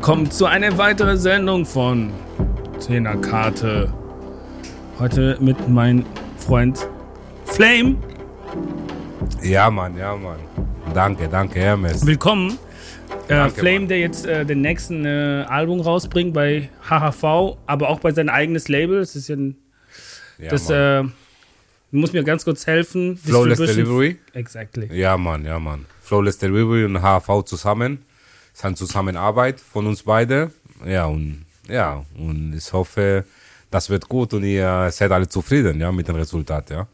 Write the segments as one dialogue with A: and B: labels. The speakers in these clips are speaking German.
A: Willkommen zu einer weiteren Sendung von Zehnerkarte. Heute mit meinem Freund Flame.
B: Ja, Mann, ja, Mann. Danke, danke, Hermes.
A: Willkommen. Äh,
B: Danke,
A: Flame,
B: Mann.
A: der jetzt äh, den nächsten äh, Album rausbringt bei HHV, aber auch bei seinem eigenes Label. Das ist ja ein,
B: Ja,
A: das äh, du musst mir ganz kurz helfen.
B: Flawless Delivery?
A: Exactly.
B: Ja, Mann, ja, Mann. Flawless Delivery und HV zusammen. Es ist eine Zusammenarbeit von uns beide. Ja, und ja, und ich hoffe, das wird gut und ihr seid alle zufrieden, ja, mit dem Resultat, ja.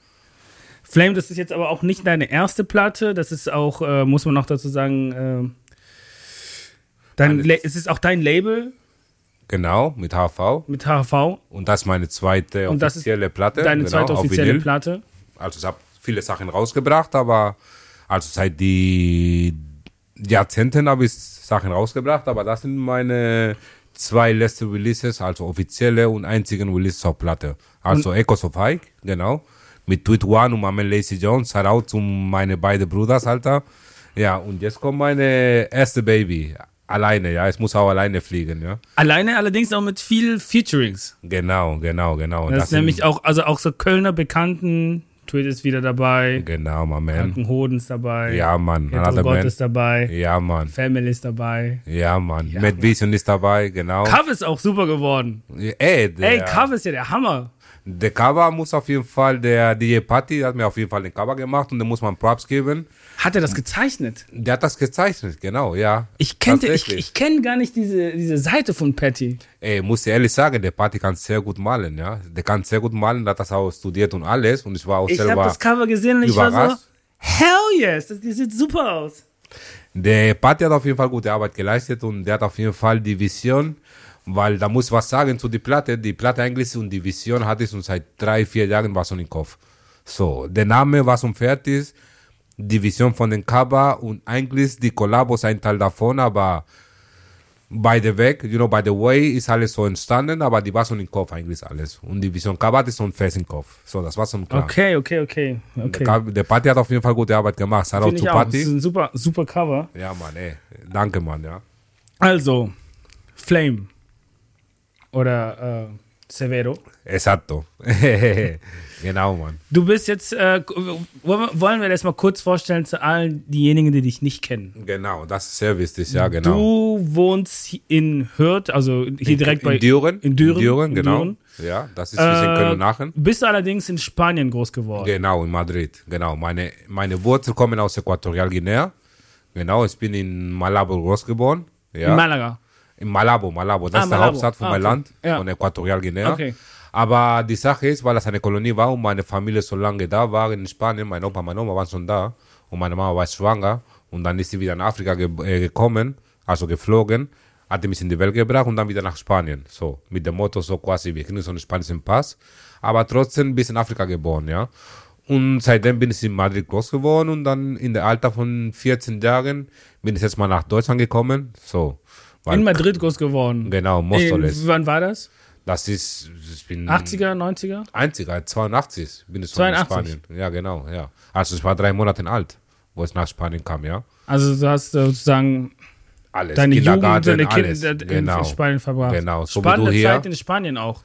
A: Flame, das ist jetzt aber auch nicht deine erste Platte. Das ist auch, äh, muss man noch dazu sagen, äh, dein. La es ist auch dein Label
B: Genau, mit HV.
A: mit HHV.
B: Und das ist meine zweite
A: Und
B: offizielle Platte.
A: Deine
B: genau,
A: zweite offizielle. Platte.
B: Also ich habe viele Sachen rausgebracht, aber also seit die Jahrzehnten habe ich Sachen rausgebracht, aber das sind meine zwei letzte Releases, also offizielle und einzigen Releases auf Platte. Also Echoes of Hike, genau, mit Tweet One und Mama Lacey Jones, Shoutout zu meine beiden Brüder, Alter. Ja, und jetzt kommt meine erste Baby, alleine, ja, ich muss auch alleine fliegen, ja.
A: Alleine allerdings auch mit viel Featurings.
B: Genau, genau, genau.
A: Das, ist
B: sind-
A: nämlich auch, also auch so Kölner Bekannten. Tweet ist wieder dabei.
B: Genau, my man.
A: Frankenhoden ist dabei.
B: Ja, Mann, another
A: Gott
B: man.
A: ist dabei.
B: Ja, Mann.
A: Family ist dabei.
B: Ja, Mann.
A: Ja,
B: Matt. Vision ist dabei, genau.
A: Cover ist auch super geworden.
B: Ey, der,
A: Ey, Cover ist ja der Hammer.
B: Der Cover muss auf jeden Fall, der DJ Party hat mir auf jeden Fall den Cover gemacht und da muss man Props geben.
A: Hat er das gezeichnet?
B: Der hat das gezeichnet, genau, ja.
A: Ich kenne ich, ich kenn gar nicht diese, diese Seite von Patty.
B: Ey, muss ich ehrlich sagen, der Party kann sehr gut malen, ja. Der kann sehr gut malen, der hat das auch studiert und alles und ich war auch
A: Ich habe
B: selber
A: das Cover gesehen und ich war so, hell yes, das, die sieht super aus.
B: Der Party hat auf jeden Fall gute Arbeit geleistet und der hat auf jeden Fall die Vision, weil da muss ich was sagen zu die Platte. Die Platte eigentlich und die Vision hatte ich schon seit drei, vier Jahren war schon im Kopf. So, der Name war schon fertig, die Vision von den Cover und eigentlich die Kollabos ein Teil davon, aber by the way, you know, by the way ist alles so entstanden, aber die war schon im Kopf eigentlich alles. Und die Vision Cover ich schon fest im Kopf. So, das war schon klar.
A: Okay, okay, okay. okay.
B: Der, der Party hat auf jeden Fall gute Arbeit gemacht. Shoutout
A: Finde
B: zu
A: auch. Das
B: Party.
A: ist ein super, super Cover.
B: Ja, Mann, ey. Danke, Mann, ja.
A: Also, Flame. Oder äh, Severo.
B: Exacto. genau, Mann.
A: Du bist jetzt, äh, wollen wir- das mal kurz vorstellen zu allen diejenigen, die dich nicht kennen.
B: Genau, das ist sehr wichtig, ja, genau.
A: Du wohnst in Hürth, also hier direkt bei
B: in Düren.
A: In Düren,
B: Düren,
A: in
B: genau.
A: Düren.
B: Ja, das ist zwischen Köln und Aachen.
A: Bist du allerdings in Spanien groß geworden.
B: Genau, in Madrid. Genau, meine, meine Wurzeln kommen aus Äquatorialguinea. Genau, ich bin in Malabo groß geboren. Ja.
A: In Malaga.
B: In Malabo, Malabo. Das
A: Ah,
B: ist der
A: Malabo.
B: Hauptstadt von
A: Ah,
B: meinem
A: okay.
B: Land,
A: Ja.
B: von Äquatorialguinea.
A: Okay.
B: Aber die Sache ist, weil das eine Kolonie war und meine Familie so lange da war in Spanien, mein Opa, meine Oma waren schon da und meine Mama war schwanger und dann ist sie wieder nach Afrika ge äh, gekommen, also geflogen, hat die mich in die Welt gebracht und dann wieder nach Spanien. So, mit dem Motto so quasi, wir kriegen so einen spanischen Pass, aber trotzdem bis in Afrika geboren, ja. Und seitdem bin ich in Madrid groß geworden und dann in der Alter von 14 Jahren bin ich jetzt mal nach Deutschland gekommen, so.
A: In Madrid groß geworden.
B: Genau, Móstoles.
A: In, wann war das?
B: Das ist, ich bin
A: 80er, 90er?
B: einziger, 82 bin ich schon
A: 82?
B: in Spanien. Ja, genau, ja. Also ich war drei Monate alt, wo ich nach Spanien kam, ja.
A: Also du hast sozusagen
B: Alles,
A: deine Jugend, deine. Kinder in
B: genau.
A: Spanien verbracht.
B: Genau, so wie
A: Spannende
B: du hier.
A: Zeit in Spanien auch.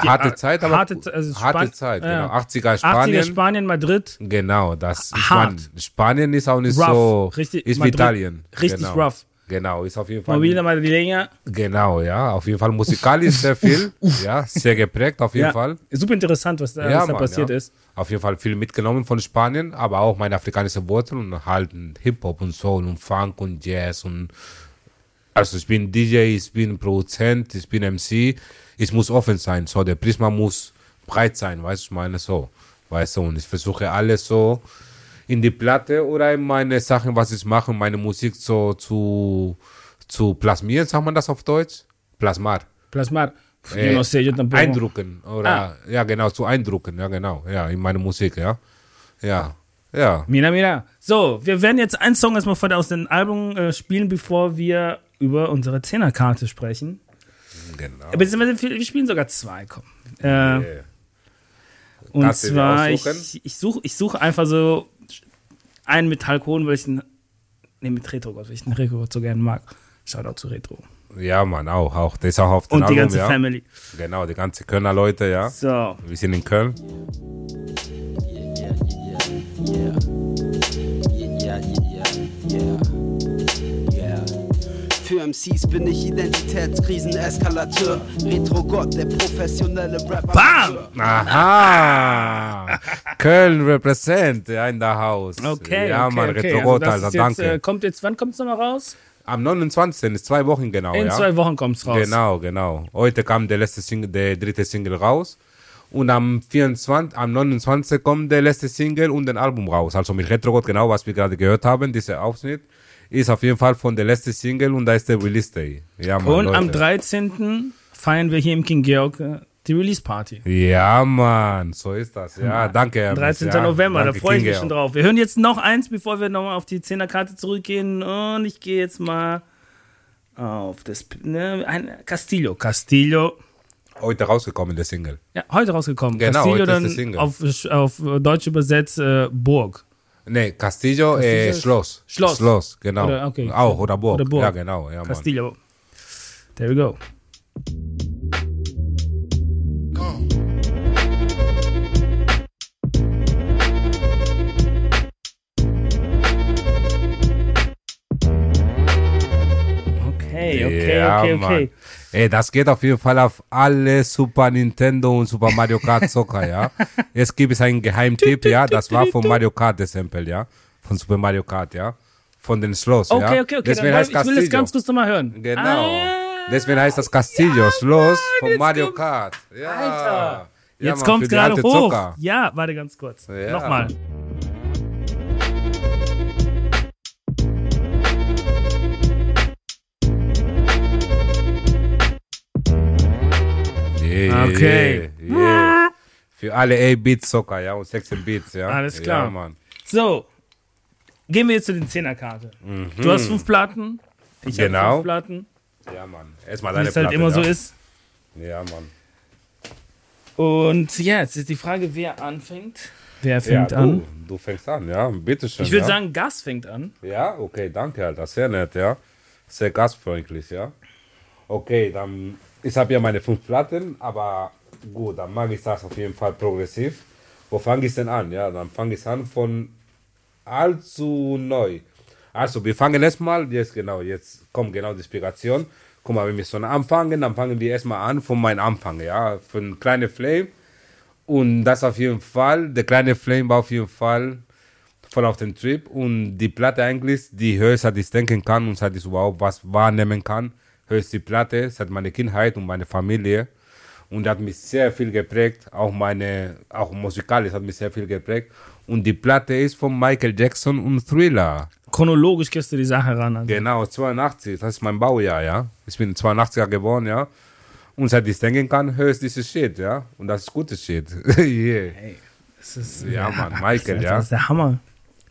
B: Harte
A: Ja,
B: Zeit, aber
A: harte also
B: harte Zeit, genau. 80er
A: 80er
B: Spanien.
A: Spanien, Madrid.
B: Genau, das ich
A: Hart.
B: Spanien ist auch nicht
A: Rough,
B: so
A: richtig-
B: ist wie
A: Madrid,
B: Italien.
A: richtig
B: genau.
A: rough.
B: Genau, ist auf jeden Fall
A: Mobile Madrileña.
B: genau, ja, auf jeden Fall musikalisch sehr viel, ja, sehr geprägt auf jeden
A: Ja,
B: Fall.
A: super interessant, was da,
B: Ja,
A: was da
B: Mann,
A: passiert
B: ja.
A: ist.
B: Auf jeden Fall viel mitgenommen von Spanien, aber auch meine afrikanische Wurzeln und halt Hip-Hop und Soul und Funk und Jazz und also ich bin DJ, ich bin Produzent, ich bin MC, ich muss offen sein, so der Prisma muss breit sein, weißt du, ich meine so, weißt du, und ich versuche alles so in die Platte oder in meine Sachen, was ich mache, meine Musik so zu, zu plasmieren, sagt man das auf Deutsch? Plasmar.
A: Plasmar.
B: Äh,
A: no sé.
B: Eindrucken oder ja genau zu eindrucken ja genau ja in meine Musik ja ja ja
A: Mira, mira. So, wir werden jetzt einen Song erstmal von aus dem Album äh, spielen, bevor wir über unsere Zehnerkarte sprechen.
B: genau
A: Beziehungsweise wir spielen sogar zwei, komm. Äh,
B: Yeah.
A: und
B: dir
A: zwar, ich, ich suche ich such einfach so einen Metallkron, weil ich einen, nee, mit Retro, weil ich den Retro so gerne mag. Shoutout zu Retro.
B: Ja, Mann, auch, auch. Das ist auch auf dem
A: Und
B: Album,
A: die ganze
B: ja.
A: Family.
B: Genau, die ganze Kölner Leute, ja.
A: So.
B: Wir sind in Köln.
C: Yeah, yeah, yeah, yeah, yeah. Für MCs bin ich Identitätskriseneskalateur. Retro-Gott, der professionelle Rapper.
A: Bam!
B: Aha! Köln represent, ja, in der Haus.
A: Okay.
B: Ja,
A: okay,
B: Mann,
A: okay.
B: Retro-Gott,
A: das
B: Alter,
A: jetzt,
B: danke.
A: Äh, kommt jetzt, wann kommt es nochmal raus?
B: Am 29. ist zwei Wochen genau,
A: In
B: ja.
A: zwei Wochen kommt es raus.
B: Genau, genau. Heute kam der letzte Single, der dritte Single raus. Und am 24, am 29. kommt der letzte Single und ein Album raus. Also mit Retrogott, genau, was wir gerade gehört haben, dieser Ausschnitt, ist auf jeden Fall von der letzten Single und da ist der Release Day. Ja, Mann,
A: Und
B: Leute.
A: am 13. feiern wir hier im King Georg äh, die Release Party.
B: Ja, Mann, so ist das. Ja, danke. Hermes.
A: 13.
B: Ja,
A: November,
B: danke,
A: da freue ich mich schon drauf. Wir hören jetzt noch eins, bevor wir nochmal auf die 10er Karte zurückgehen. Und ich gehe jetzt mal auf das ne, ein Castillo. Castillo.
B: Heute rausgekommen, der Single.
A: Ja, heute rausgekommen.
B: Genau,
A: Castillo dann
B: der Single.
A: auf, auf Deutsch übersetzt äh, Burg.
B: Nee, Castillo,
A: Castillo
B: äh, Schloss.
A: Schloss.
B: Schloss, genau.
A: Oder, okay.
B: Auch, oder Burg.
A: Oder Burg.
B: Ja, genau. Ja.
A: Castillo. There we go. Okay, okay,
B: Ja,
A: okay,
B: Mann.
A: Okay.
B: Ey, das geht auf jeden Fall auf alle Super Nintendo und Super Mario Kart Zocker, ja. Jetzt gibt es einen Geheimtipp, ja. Das war von Mario Kart, das Sample, ja. Von Super Mario Kart, ja. Von den Schloss,
A: Okay,
B: ja.
A: okay, okay.
B: Deswegen
A: Dann,
B: heißt
A: ich will das
B: Castillo.
A: ganz kurz nochmal hören.
B: Genau.
A: Ah,
B: Deswegen heißt das Castillo, Schloss von Mario
A: kommt-
B: Kart. Ja.
A: Alter.
B: Ja,
A: Jetzt kommt gerade hoch.
B: Zocker.
A: Ja, warte ganz kurz.
B: Ja.
A: Nochmal.
B: Yeah,
A: Okay.
B: Yeah, yeah. Für alle 8-Bit-Zocker, ja, und 16-Bits, ja.
A: Alles klar.
B: Ja, Mann.
A: So, gehen wir jetzt zu den Zehnerkarte. Du hast fünf Platten. Ich habe
B: Mhm. Genau.
A: fünf Platten.
B: Ja, Mann. Erstmal
A: Wie
B: deine
A: es halt
B: Platte,
A: immer
B: ja.
A: so ist.
B: Ja, Mann.
A: Und ja, jetzt ist die Frage, wer anfängt. Wer fängt
B: ja,
A: an?
B: Du, du fängst an, ja. Bitteschön.
A: Ich würde
B: ja.
A: sagen, Gas fängt an.
B: Ja, okay, danke, Alter. Sehr nett, ja. Sehr gastfreundlich, ja. Okay, dann. Ich habe ja meine fünf Platten, aber gut, dann mag ich das auf jeden Fall progressiv. Wo fange ich denn an? Ja, dann fange ich an von allzu neu. Also, wir fangen erstmal, jetzt genau, jetzt kommt genau die Inspiration. Guck mal, wenn wir so anfangen, dann fangen wir erstmal an von meinem Anfang, ja, von kleine Flame. Und das auf jeden Fall, der kleine Flame war auf jeden Fall voll auf den Trip und die Platte eigentlich, die seit ich denken kann und seit ich überhaupt was wahrnehmen kann, höre ich die Platte seit meiner Kindheit und meiner Familie und hat mich sehr viel geprägt, auch meine, auch musikalisch hat mich sehr viel geprägt und die Platte ist von Michael Jackson und Thriller.
A: Chronologisch gehst du die Sache ran. Also.
B: Genau, 82, das ist mein Baujahr, ja. Ich bin 82er geboren, ja. Und seit ich denken kann, höre ich dieses Shit, ja. Und das ist gutes Shit. yeah.
A: Das ist,
B: Ja, Mann, Michael,
A: das
B: ja.
A: ist der Hammer.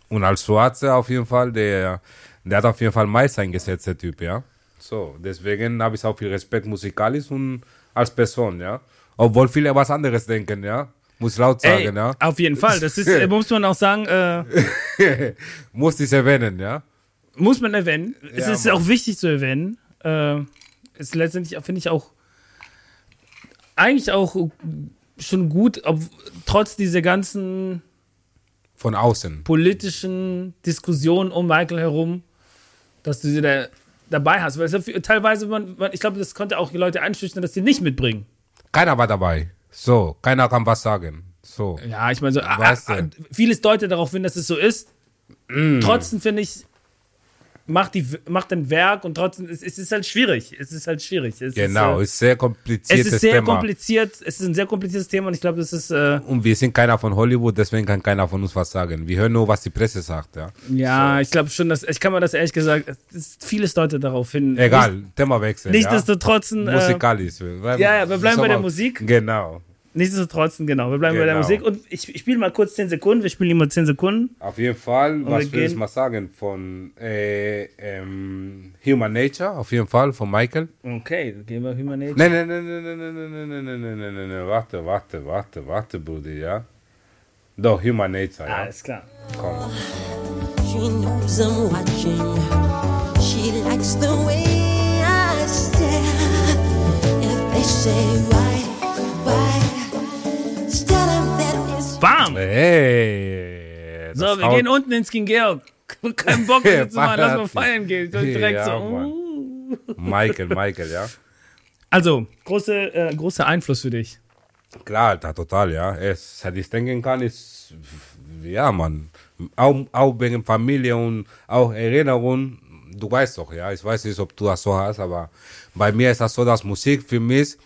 B: Und als Schwarze auf jeden Fall, der, der hat auf jeden Fall meist eingesetzt, der Typ, ja. So, deswegen habe ich auch viel Respekt musikalisch und als Person, ja. Obwohl viele was anderes denken, ja. Muss ich laut
A: Ey,
B: sagen, ja.
A: Auf jeden Fall. Das ist, äh, muss man auch sagen, äh,
B: Muss ich erwähnen, ja.
A: muss man erwähnen. es
B: Ja,
A: ist
B: Mann.
A: auch wichtig zu erwähnen. Äh, ist letztendlich, finde ich auch, eigentlich auch schon gut, ob, trotz dieser ganzen
B: Von außen.
A: politischen Diskussionen um Michael herum, dass du sie da dabei hast. Weil es ja teilweise, man, man, ich glaube, das konnte auch die Leute einschüchtern, dass sie nicht mitbringen.
B: Keiner war dabei. So, keiner kann was sagen. So.
A: Ja, ich meine, so, vieles deutet darauf hin, dass es so ist.
B: Mm.
A: Trotzdem finde ich, macht, die, macht ein Werk und trotzdem, es, es ist halt schwierig. Es ist halt schwierig. Es
B: Genau,
A: Ist,
B: ist sehr
A: äh, es ist sehr
B: Thema.
A: kompliziert. Es ist ein sehr kompliziertes Thema und ich glaube, das ist, äh,
B: und wir sind keiner von Hollywood, deswegen kann keiner von uns was sagen. Wir hören nur, was die Presse sagt, ja.
A: ja, ich glaube schon, dass, ich kann mir das ehrlich gesagt, es ist, vieles deutet darauf hin.
B: Egal, Thema wechseln.
A: Nicht,
B: ja.
A: nichtsdestotrotz, äh,
B: Musikalisch.
A: ja, ja, wir bleiben bei der Musik.
B: Genau.
A: Nichtsdestotrotz, genau, wir bleiben bei der
B: Genau.
A: Musik und ich, ich spiele mal kurz 10 Sekunden, wir spielen immer 10 Sekunden.
B: Auf jeden Fall,
A: wir
B: was will ich mal sagen von äh, ähm, Human Nature, auf jeden Fall, von Michael.
A: Okay, dann gehen wir Human Nature.
B: Nein, nein, nein, nein, nein, nein, nein, nein, nein, nein, nein, nein, nein, nein, warte, warte, warte, warte, Bruder, ja. Doch, Human Nature, ja.
A: Alles klar.
B: Komm.
D: She knows I'm watching. She likes the way I They say why,
A: Bam!
B: Hey.
A: So, wir
B: haut-
A: gehen unten ins King Georg. Kein Bock mehr zu machen, lass mal feiern gehen. Direkt
B: Ja,
A: so.
B: Mann.
A: uh.
B: Michael, Michael, ja.
A: Also, große, äh, großer Einfluss für dich.
B: Klar, Alter, total, ja. Es, seit ich denken kann, ist, ja, man, auch, auch wegen Familie und auch Erinnerung, du weißt doch, ja, ich weiß nicht, ob du das so hast, aber bei mir ist das so, dass Musik für mich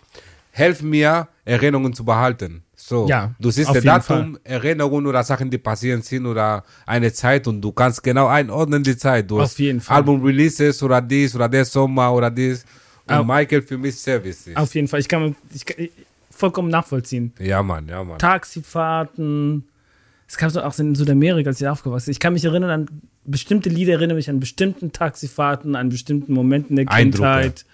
B: hilft mir, Erinnerungen zu behalten. So,
A: Ja,
B: du siehst
A: auf
B: das Datum, Erinnerungen oder Sachen, die passieren sind oder eine Zeit und du kannst genau einordnen die Zeit. Du
A: Auf jeden Fall.
B: Album-Releases oder dies oder der Sommer oder dies. Und
A: Au-
B: Michael für mich sehr wichtig.
A: Auf jeden Fall. Ich kann, ich kann vollkommen nachvollziehen.
B: Ja, Mann, ja, Mann.
A: Taxifahrten. Es gab so auch in Südamerika, als ich aufgewachsen bin. Ich kann mich erinnern an bestimmte Lieder, erinnere mich an bestimmten Taxifahrten, an bestimmten Momenten der. Kindheit.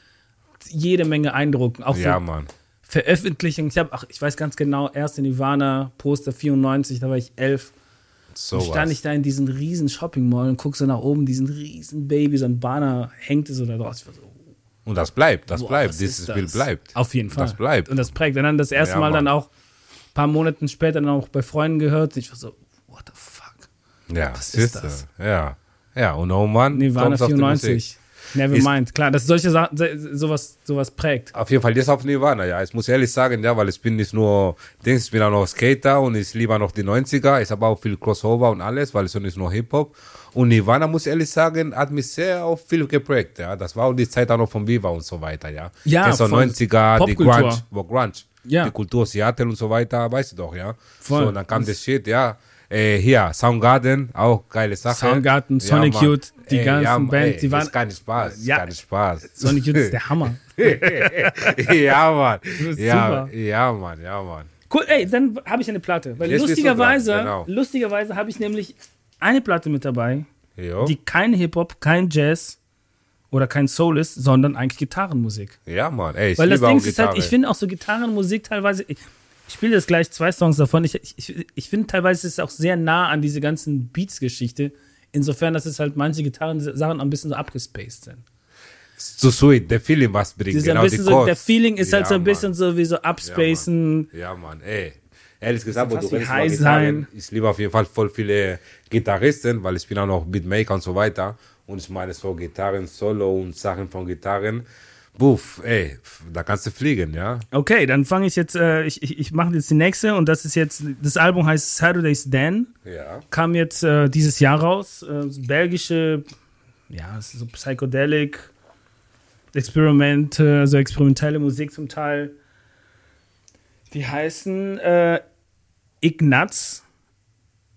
A: Jede Menge Eindrucken. Auch
B: Ja, Mann.
A: Veröffentlichungen. Ich habe, ach, ich weiß ganz genau, erste Nirvana Poster 94, da war ich elf.
B: So
A: Und stand
B: was.
A: ich da in diesen riesen Shopping Mall und guck so nach oben, diesen riesen Baby, so ein Banner hängt so da draus. So,
B: Und das bleibt, das
A: Boah,
B: bleibt, dieses Bild bleibt.
A: Auf jeden Fall.
B: Das bleibt.
A: Und das prägt. Und dann das erste
B: Ja,
A: Mal dann auch ein paar Monate später dann auch bei Freunden gehört. Ich war so, what the fuck?
B: Ja,
A: Was ist das?
B: Ja. Ja, und oh Mann,
A: Nirvana
B: kommst auf die Musik.
A: 94. Never
B: Ist-
A: mind. Klar, dass solche Sachen, sowas, sowas prägt.
B: Auf jeden Fall jetzt auf Nirvana, ja. Ich muss ehrlich sagen, ja, weil ich bin nicht nur, ich bin auch noch Skater und ich liebe auch noch die 90er. Ich habe auch viel Crossover und alles, weil ich so nicht nur Hip-Hop. Und Nirvana, muss ich ehrlich sagen, hat mich sehr auf viel geprägt, ja. Das war auch die Zeit auch noch von Viva und so weiter, ja.
A: Ja,
B: Kennst
A: voll.
B: 90er, die. Grunge, wo Grunge,
A: Ja.
B: die Kultur Seattle und so weiter, weißt du doch, ja.
A: Voll.
B: So, dann kam das Shit, ja. Äh, hier, Soundgarden, auch geile Sache.
A: Soundgarden, Sonic
B: Mann.
A: Youth, die
B: Ey,
A: ganzen
B: ja,
A: Bands,
B: ey,
A: die waren-
B: Das ist kein Spaß,
A: Ja.
B: ja. kein Spaß.
A: Sonic Youth ist der Hammer.
B: ja, Mann. Ja,
A: super.
B: ja, Mann, ja, Mann.
A: Cool, ey, dann habe ich eine Platte. Weil
B: Jetzt
A: lustigerweise,
B: genau.
A: lustigerweise habe ich nämlich eine Platte mit dabei,
B: Jo.
A: die kein Hip-Hop, kein Jazz oder kein Soul ist, sondern eigentlich Gitarrenmusik.
B: Ja, Mann. Ey, ich
A: Weil das Ding ist halt,
B: Gitarre.
A: ich finde auch so Gitarrenmusik teilweise, ich, ich spiele jetzt gleich zwei Songs davon, ich, ich, ich finde teilweise ist es auch sehr nah an diese ganzen Beats-Geschichte, insofern, dass es halt manche Gitarren-Sachen ein bisschen so abgespaced sind.
B: Zu sweet, der Feeling was bringt. Genau
A: ein bisschen
B: die
A: so, der Feeling ist halt
B: Ja,
A: so ein bisschen
B: Mann.
A: so wie so abspacen.
B: Ja, Mann, ey. Ehrlich gesagt, wo du über
A: High sein.
B: ich liebe auf jeden Fall voll viele Gitarristen, weil ich bin auch noch Beatmaker und so weiter. Und ich meine so Gitarren, Solo und Sachen von Gitarren. Buff, ey, da kannst du fliegen, ja.
A: Okay, dann fange ich jetzt, äh, ich, ich, ich mache jetzt die nächste und das ist jetzt, das Album heißt Saturday's Dan.
B: Ja.
A: kam jetzt äh, dieses Jahr raus. Äh, belgische, ja, so Psychedelic, Experiment, so experimentelle Musik zum Teil. Die heißen äh, Ignaz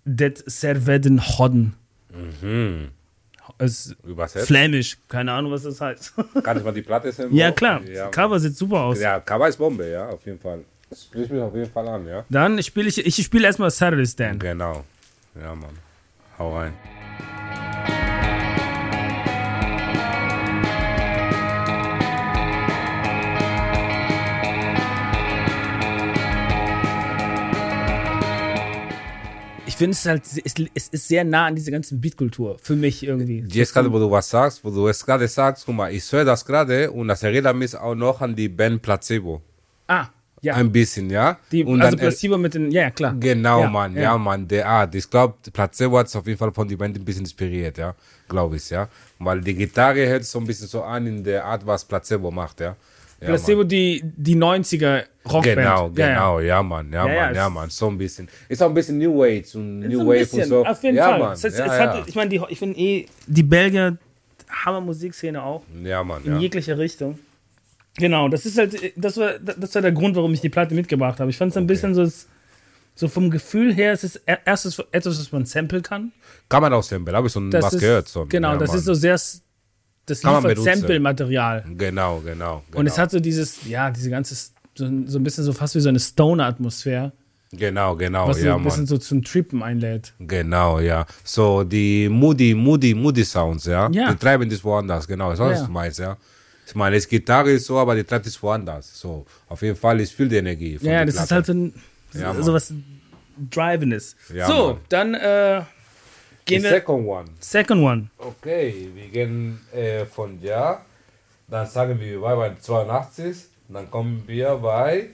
A: det Serveden Hodden.
B: Mhm.
A: Ist
B: Übersetzt.
A: flämisch, keine Ahnung, was das heißt.
B: Kann ich mal die Platte sehen?
A: ja, klar,
B: Ja,
A: Cover sieht super aus.
B: ja Cover ist Bombe, ja, auf jeden Fall. Das spricht mich auf jeden Fall an, ja.
A: Dann spiele ich, ich spiele erstmal Saturday's Dan.
B: Genau. Ja, Mann. Hau rein.
A: Finde es halt, es, es ist sehr nah an dieser ganzen Beatkultur, für mich irgendwie.
B: Jetzt gerade, wo du was sagst, wo du es gerade sagst, guck mal, ich höre das gerade und das erinnert mich auch noch an die Band Placebo.
A: Ah, ja.
B: Ein bisschen, ja?
A: Die,
B: und
A: also
B: dann, äh,
A: Placebo mit den, ja, ja, klar.
B: Genau,
A: Ja,
B: Mann,
A: ja.
B: ja, Mann, der Art. Ich glaube, Placebo hat es auf jeden Fall von die Band ein bisschen inspiriert, ja, glaube ich, ja. Weil die Gitarre hört so ein bisschen so an in der Art, was Placebo macht, ja. Ja
A: Placebo,
B: Mann.
A: die, die 90er Rockband.
B: Genau,
A: Ja, ja.
B: genau, ja, Mann, ja,
A: Ja, ja,
B: Mann, ja, Mann, so ein bisschen. Ist auch ein bisschen New Age und
A: So
B: New
A: ein
B: Wave und so.
A: Auf jeden
B: ja,
A: Fall.
B: Mann,
A: Es, es,
B: ja, ja.
A: Hat, ich meine, ich finde eh, die Belgier haben Musikszene auch,
B: ja, Mann,
A: in
B: ja.
A: jeglicher Richtung. Genau, das ist halt, das war, das war der Grund, warum ich die Platte mitgebracht habe. Ich fand es ein bisschen so, so vom Gefühl her, es ist er- erstens etwas, was man samplen kann.
B: Kann man auch samplen, habe ich schon
A: Das
B: was
A: ist,
B: gehört. So.
A: Genau,
B: ja,
A: das
B: Mann.
A: ist so sehr, das liefert. Sample-Material.
B: Genau, genau. genau.
A: Und es hat so dieses, ja, diese ganze, so, so ein bisschen so fast wie so eine Stoner-Atmosphäre,
B: Genau, genau,
A: was so
B: ja,
A: ein bisschen
B: Mann.
A: so zum Trippen einlädt.
B: Genau, ja. So, die Moody, Moody, Moody Sounds, ja.
A: Ja.
B: Die treiben das woanders, genau. Das ist, was
A: Ja.
B: du meinst, ja. Ich meine, das Gitarre ist so, aber die treibt es woanders. So, auf jeden Fall, ich fühle die Energie.
A: Ja, das ist
B: Platte.
A: halt so, ein,
B: Ja,
A: so was Drivendes.
B: Ja,
A: so,
B: Mann.
A: dann äh, Wir.
B: second one.
A: Second one.
B: Okay, wir gehen äh, von ja. Dann sagen wir, wir waren bei 82. Dann kommen wir bei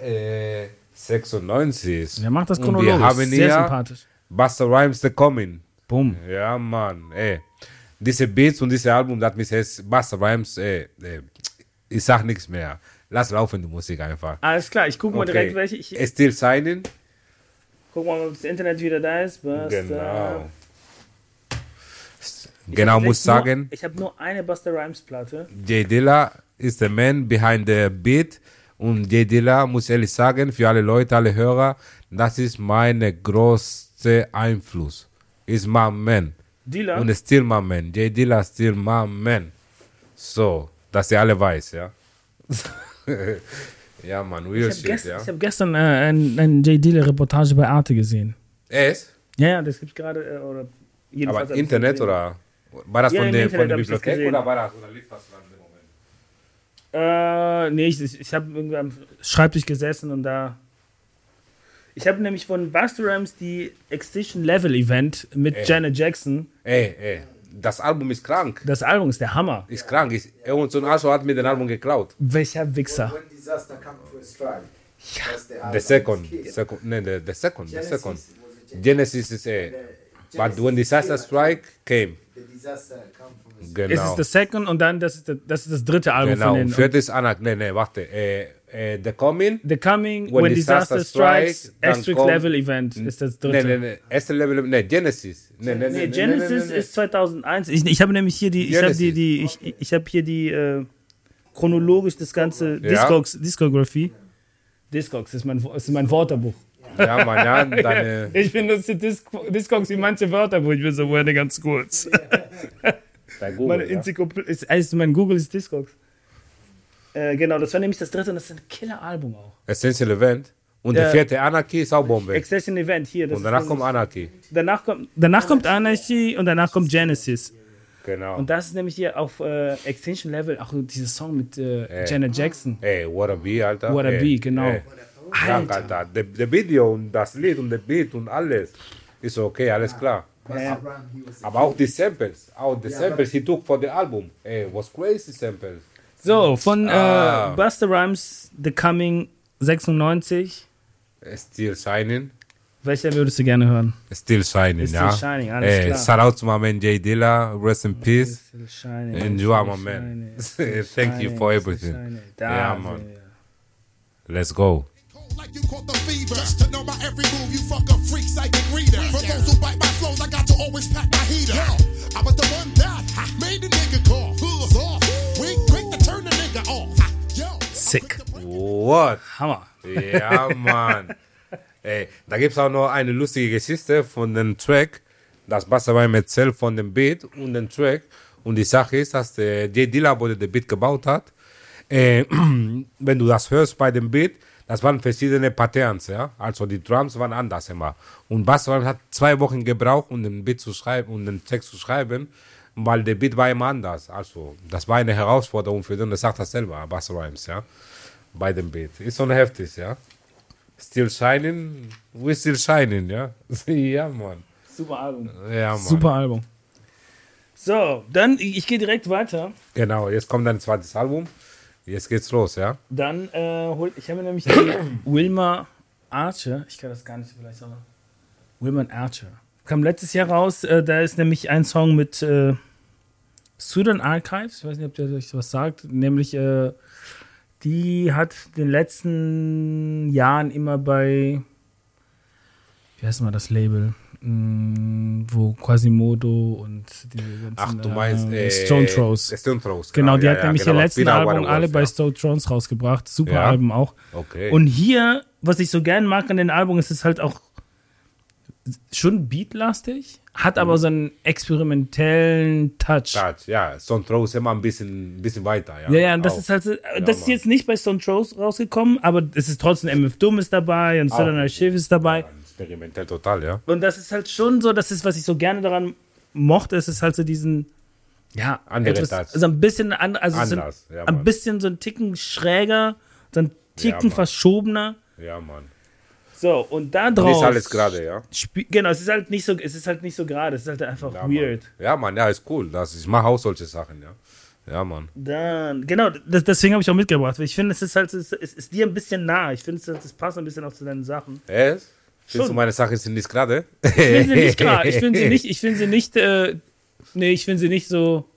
B: äh, 96.
A: Wer macht das
B: Und
A: chronologisch?
B: wir haben
A: Sehr
B: hier
A: sympathisch.
B: Buster Rhymes The Coming.
A: Bumm.
B: Ja, Mann, ey. Diese Beats und dieses Album, das mich jetzt Buster Rhymes, ey, ey, ich sag nichts mehr. Lass laufen die Musik einfach.
A: Alles klar, ich gucke mal direkt, welche. Ich
B: Still Signing.
A: Guck mal, ob das Internet wieder da ist. Buster.
B: Genau.
A: Ich
B: Genau, muss sagen,
A: Nur, ich habe nur eine Buster Rhymes Platte.
B: Jay Dilla ist der Man behind the beat. Und Jay Dilla, muss ehrlich sagen, für alle Leute, alle Hörer, das ist meine größte Einfluss. Ist my man.
A: Dealer.
B: Und still my man. Jay Dilla still my man. So, dass ihr alle weiß, ja. ja, man, real
A: ich habe
B: shit,
A: gest
B: ja.
A: ich hab gestern äh, ein, ein J. Dealer-Reportage bei Arte gesehen.
B: Es?
A: Ja, ja, das gibt's gerade. Äh, oder jedenfalls
B: Aber
A: ich
B: Internet oder? War das
A: Ja,
B: von der,
A: Internet
B: von der Bibliothek oder war das? Oder lief das dann im Moment?
A: Äh, nee, ich, ich, ich habe irgendwie am Schreibtisch gesessen und da. Ich habe nämlich von Buster Rhymes die Extinction Level Event mit
B: Ey.
A: Janet Jackson.
B: Ey, ey, das Album ist krank.
A: Das Album ist der Hammer.
B: Ist krank. Ist, er und so ein Asso hat mir den Album geklaut.
A: Welcher Wichser.
E: When disaster come to a strike. That's the
B: The second, second, no, the, the second, the
E: Genesis
B: second.
E: was a gen-
B: Genesis is a, but when disaster strike came,
E: The disaster come from a
A: Es
B: genau,
A: ist das Second und dann das ist, das, das, ist das dritte Album
B: genau.
A: von denen.
B: Viertes Anak, nee, nee, warte, äh, äh, The Coming,
A: The Coming, When, Disaster, Strikes, Asterisk
B: kommt-
A: Level Event ist das
B: nee,
A: dritte.
B: nee, nee, erste Level, nee, Genesis, nee, nee,
A: Nee,
B: nee,
A: Genesis
B: nee, nee, nee.
A: ist 2001. Ich, ich habe nämlich hier die, ich habe die,
B: Genesis.
A: die, ich, ich habe hier die äh, chronologisch das ganze
B: Ja.
A: Discogs, Discography. Discogs ist mein, ist mein Wörterbuch.
B: Ja, Mann, ja, deine,
A: Ich benutze Disc, Discogs wie manche Wörterbuch. Ich bin so, warte ganz kurz. Meine
B: Google, ja.
A: Enzyklopädie, ist, also mein Google ist Discogs. Äh, genau, das war nämlich das dritte und das ist ein Killer-Album auch.
B: Essential Event. Und
A: Ja.
B: der vierte Anarchy ist auch Bombe.
A: Accession Event hier. Das
B: Und danach kommt Anarchy.
A: danach kommt danach kommt Anarchy und danach kommt Genesis.
B: Genau.
A: Und das ist nämlich hier auf äh, Extinction Level auch dieser Song mit äh,
B: Ey.
A: Janet Jackson.
B: Ey, What a Bee, Alter.
A: What a Bee, genau.
B: ey. Krank, Alter. Der, der Video und das Lied und der Beat und alles ist okay, alles klar.
A: Ja.
B: Aber auch die Samples, auch die Samples he took for the album. Ey, was crazy Samples.
A: So, von
B: Ah.
A: äh, Buster Rhymes, The Coming 96.
B: Still Shining.
A: Welcher würdest du gerne hören?
B: Still Shining,
A: Still
B: ja.
A: Shining, alles
B: Ey,
A: klar.
B: shout out to my man Jay Dilla, rest in peace.
A: Still Shining,
B: Enjoy,
A: Still
B: my man.
A: Shining,
B: Thank you for
A: Still
B: everything.
A: Shining. Da
B: Ja,
A: sind
B: Mann.
A: wir.
B: Let's go.
F: Like you caught the fever. Just to know my every move, you fuck a freak psychic reader. For those who bite my flows, I got to always pack my heater. Yo, I was the one that ha, made the nigga cough. Who's off? We quick to turn the nigga off. Ha, Yo,
A: Sick.
B: What?
A: Hammer.
B: Ja, Mann. Ey, da gibt es auch noch eine lustige Geschichte von dem Track, das Basserbein erzählt von dem Beat und dem Track. Und die Sache ist, dass der J. Dilla, wo der den Beat gebaut hat, äh, wenn du das hörst bei dem Beat, das waren verschiedene Patterns, ja. Also die Drums waren anders immer. Und Basserbein hat zwei Wochen gebraucht, um den Beat zu schreiben und den Text zu schreiben, weil der Beat war immer anders. Also das war eine Herausforderung für den, das sagt er selber, Bass ja. Bei dem Beat. Ist schon heftig, ja. Still shining, we still shining, ja. ja, Mann.
A: Super Album.
B: Ja, Mann.
A: Super Album. So, dann, ich, gehe direkt weiter.
B: Genau, jetzt kommt dein zweites Album. Jetzt geht's los, ja.
A: Dann äh, hol, ich habe mir nämlich die Wilma Archer, ich kann das gar nicht vielleicht sagen. Wilma Archer. Kam letztes Jahr raus, äh, da ist nämlich ein Song mit äh, Sudan Archives, ich weiß nicht, ob der euch was sagt, nämlich äh, die hat in den letzten Jahren immer bei, wie heißt mal das Label, Mm, wo Quasimodo und diese ganzen
B: Ach, du meinst
A: äh,
B: äh,
A: Stone Throws.
B: Stone Throws.
A: Genau, die
B: ja,
A: hat
B: ja,
A: nämlich
B: genau.
A: ihr letzten Album alle bei
B: ja.
A: Stone Thrones rausgebracht. Super. Album auch.
B: Okay.
A: Und hier, was ich so gern mag an den Album, ist es halt auch schon beatlastig, hat
B: Mhm.
A: aber so einen experimentellen Touch.
B: Touch, ja, Stone ist immer ein bisschen, ein bisschen weiter, ja.
A: Ja, ja, und das
B: Auch.
A: ist halt, so- das ist
B: Mann.
A: jetzt nicht bei Stone Throws rausgekommen, aber es ist trotzdem MF Doom ist dabei und Southern Archive ist dabei.
B: Experimentell total, ja.
A: Und das ist halt schon so, das ist, was ich so gerne daran mochte, es ist halt so diesen, ja,
B: Andere
A: etwas,
B: Touch.
A: also ein bisschen an, also so
B: Anders,
A: ein,
B: ja,
A: ein bisschen so ein Ticken schräger, so ein Ticken
B: Mann.
A: verschobener.
B: Ja, Mann.
A: So, und da drauf.
B: ist alles gerade, ja.
A: Genau, es ist halt nicht so, es ist halt nicht so gerade, es ist halt einfach
B: Ja,
A: weird.
B: Mann. Ja, Mann, ja, ist cool. Das, ich mache auch solche Sachen, ja. Ja, Mann.
A: Dann, genau, das, deswegen habe ich auch mitgebracht. Ich finde, es ist halt, es ist, es ist dir ein bisschen nah. Ich finde, es es passt ein bisschen auch zu deinen Sachen.
B: Es? Findest du meine Sachen sind nicht gerade?
A: Ich finde sie nicht gerade. Ich finde sie nicht, ich finde sie nicht, äh, nee, ich finde sie nicht so.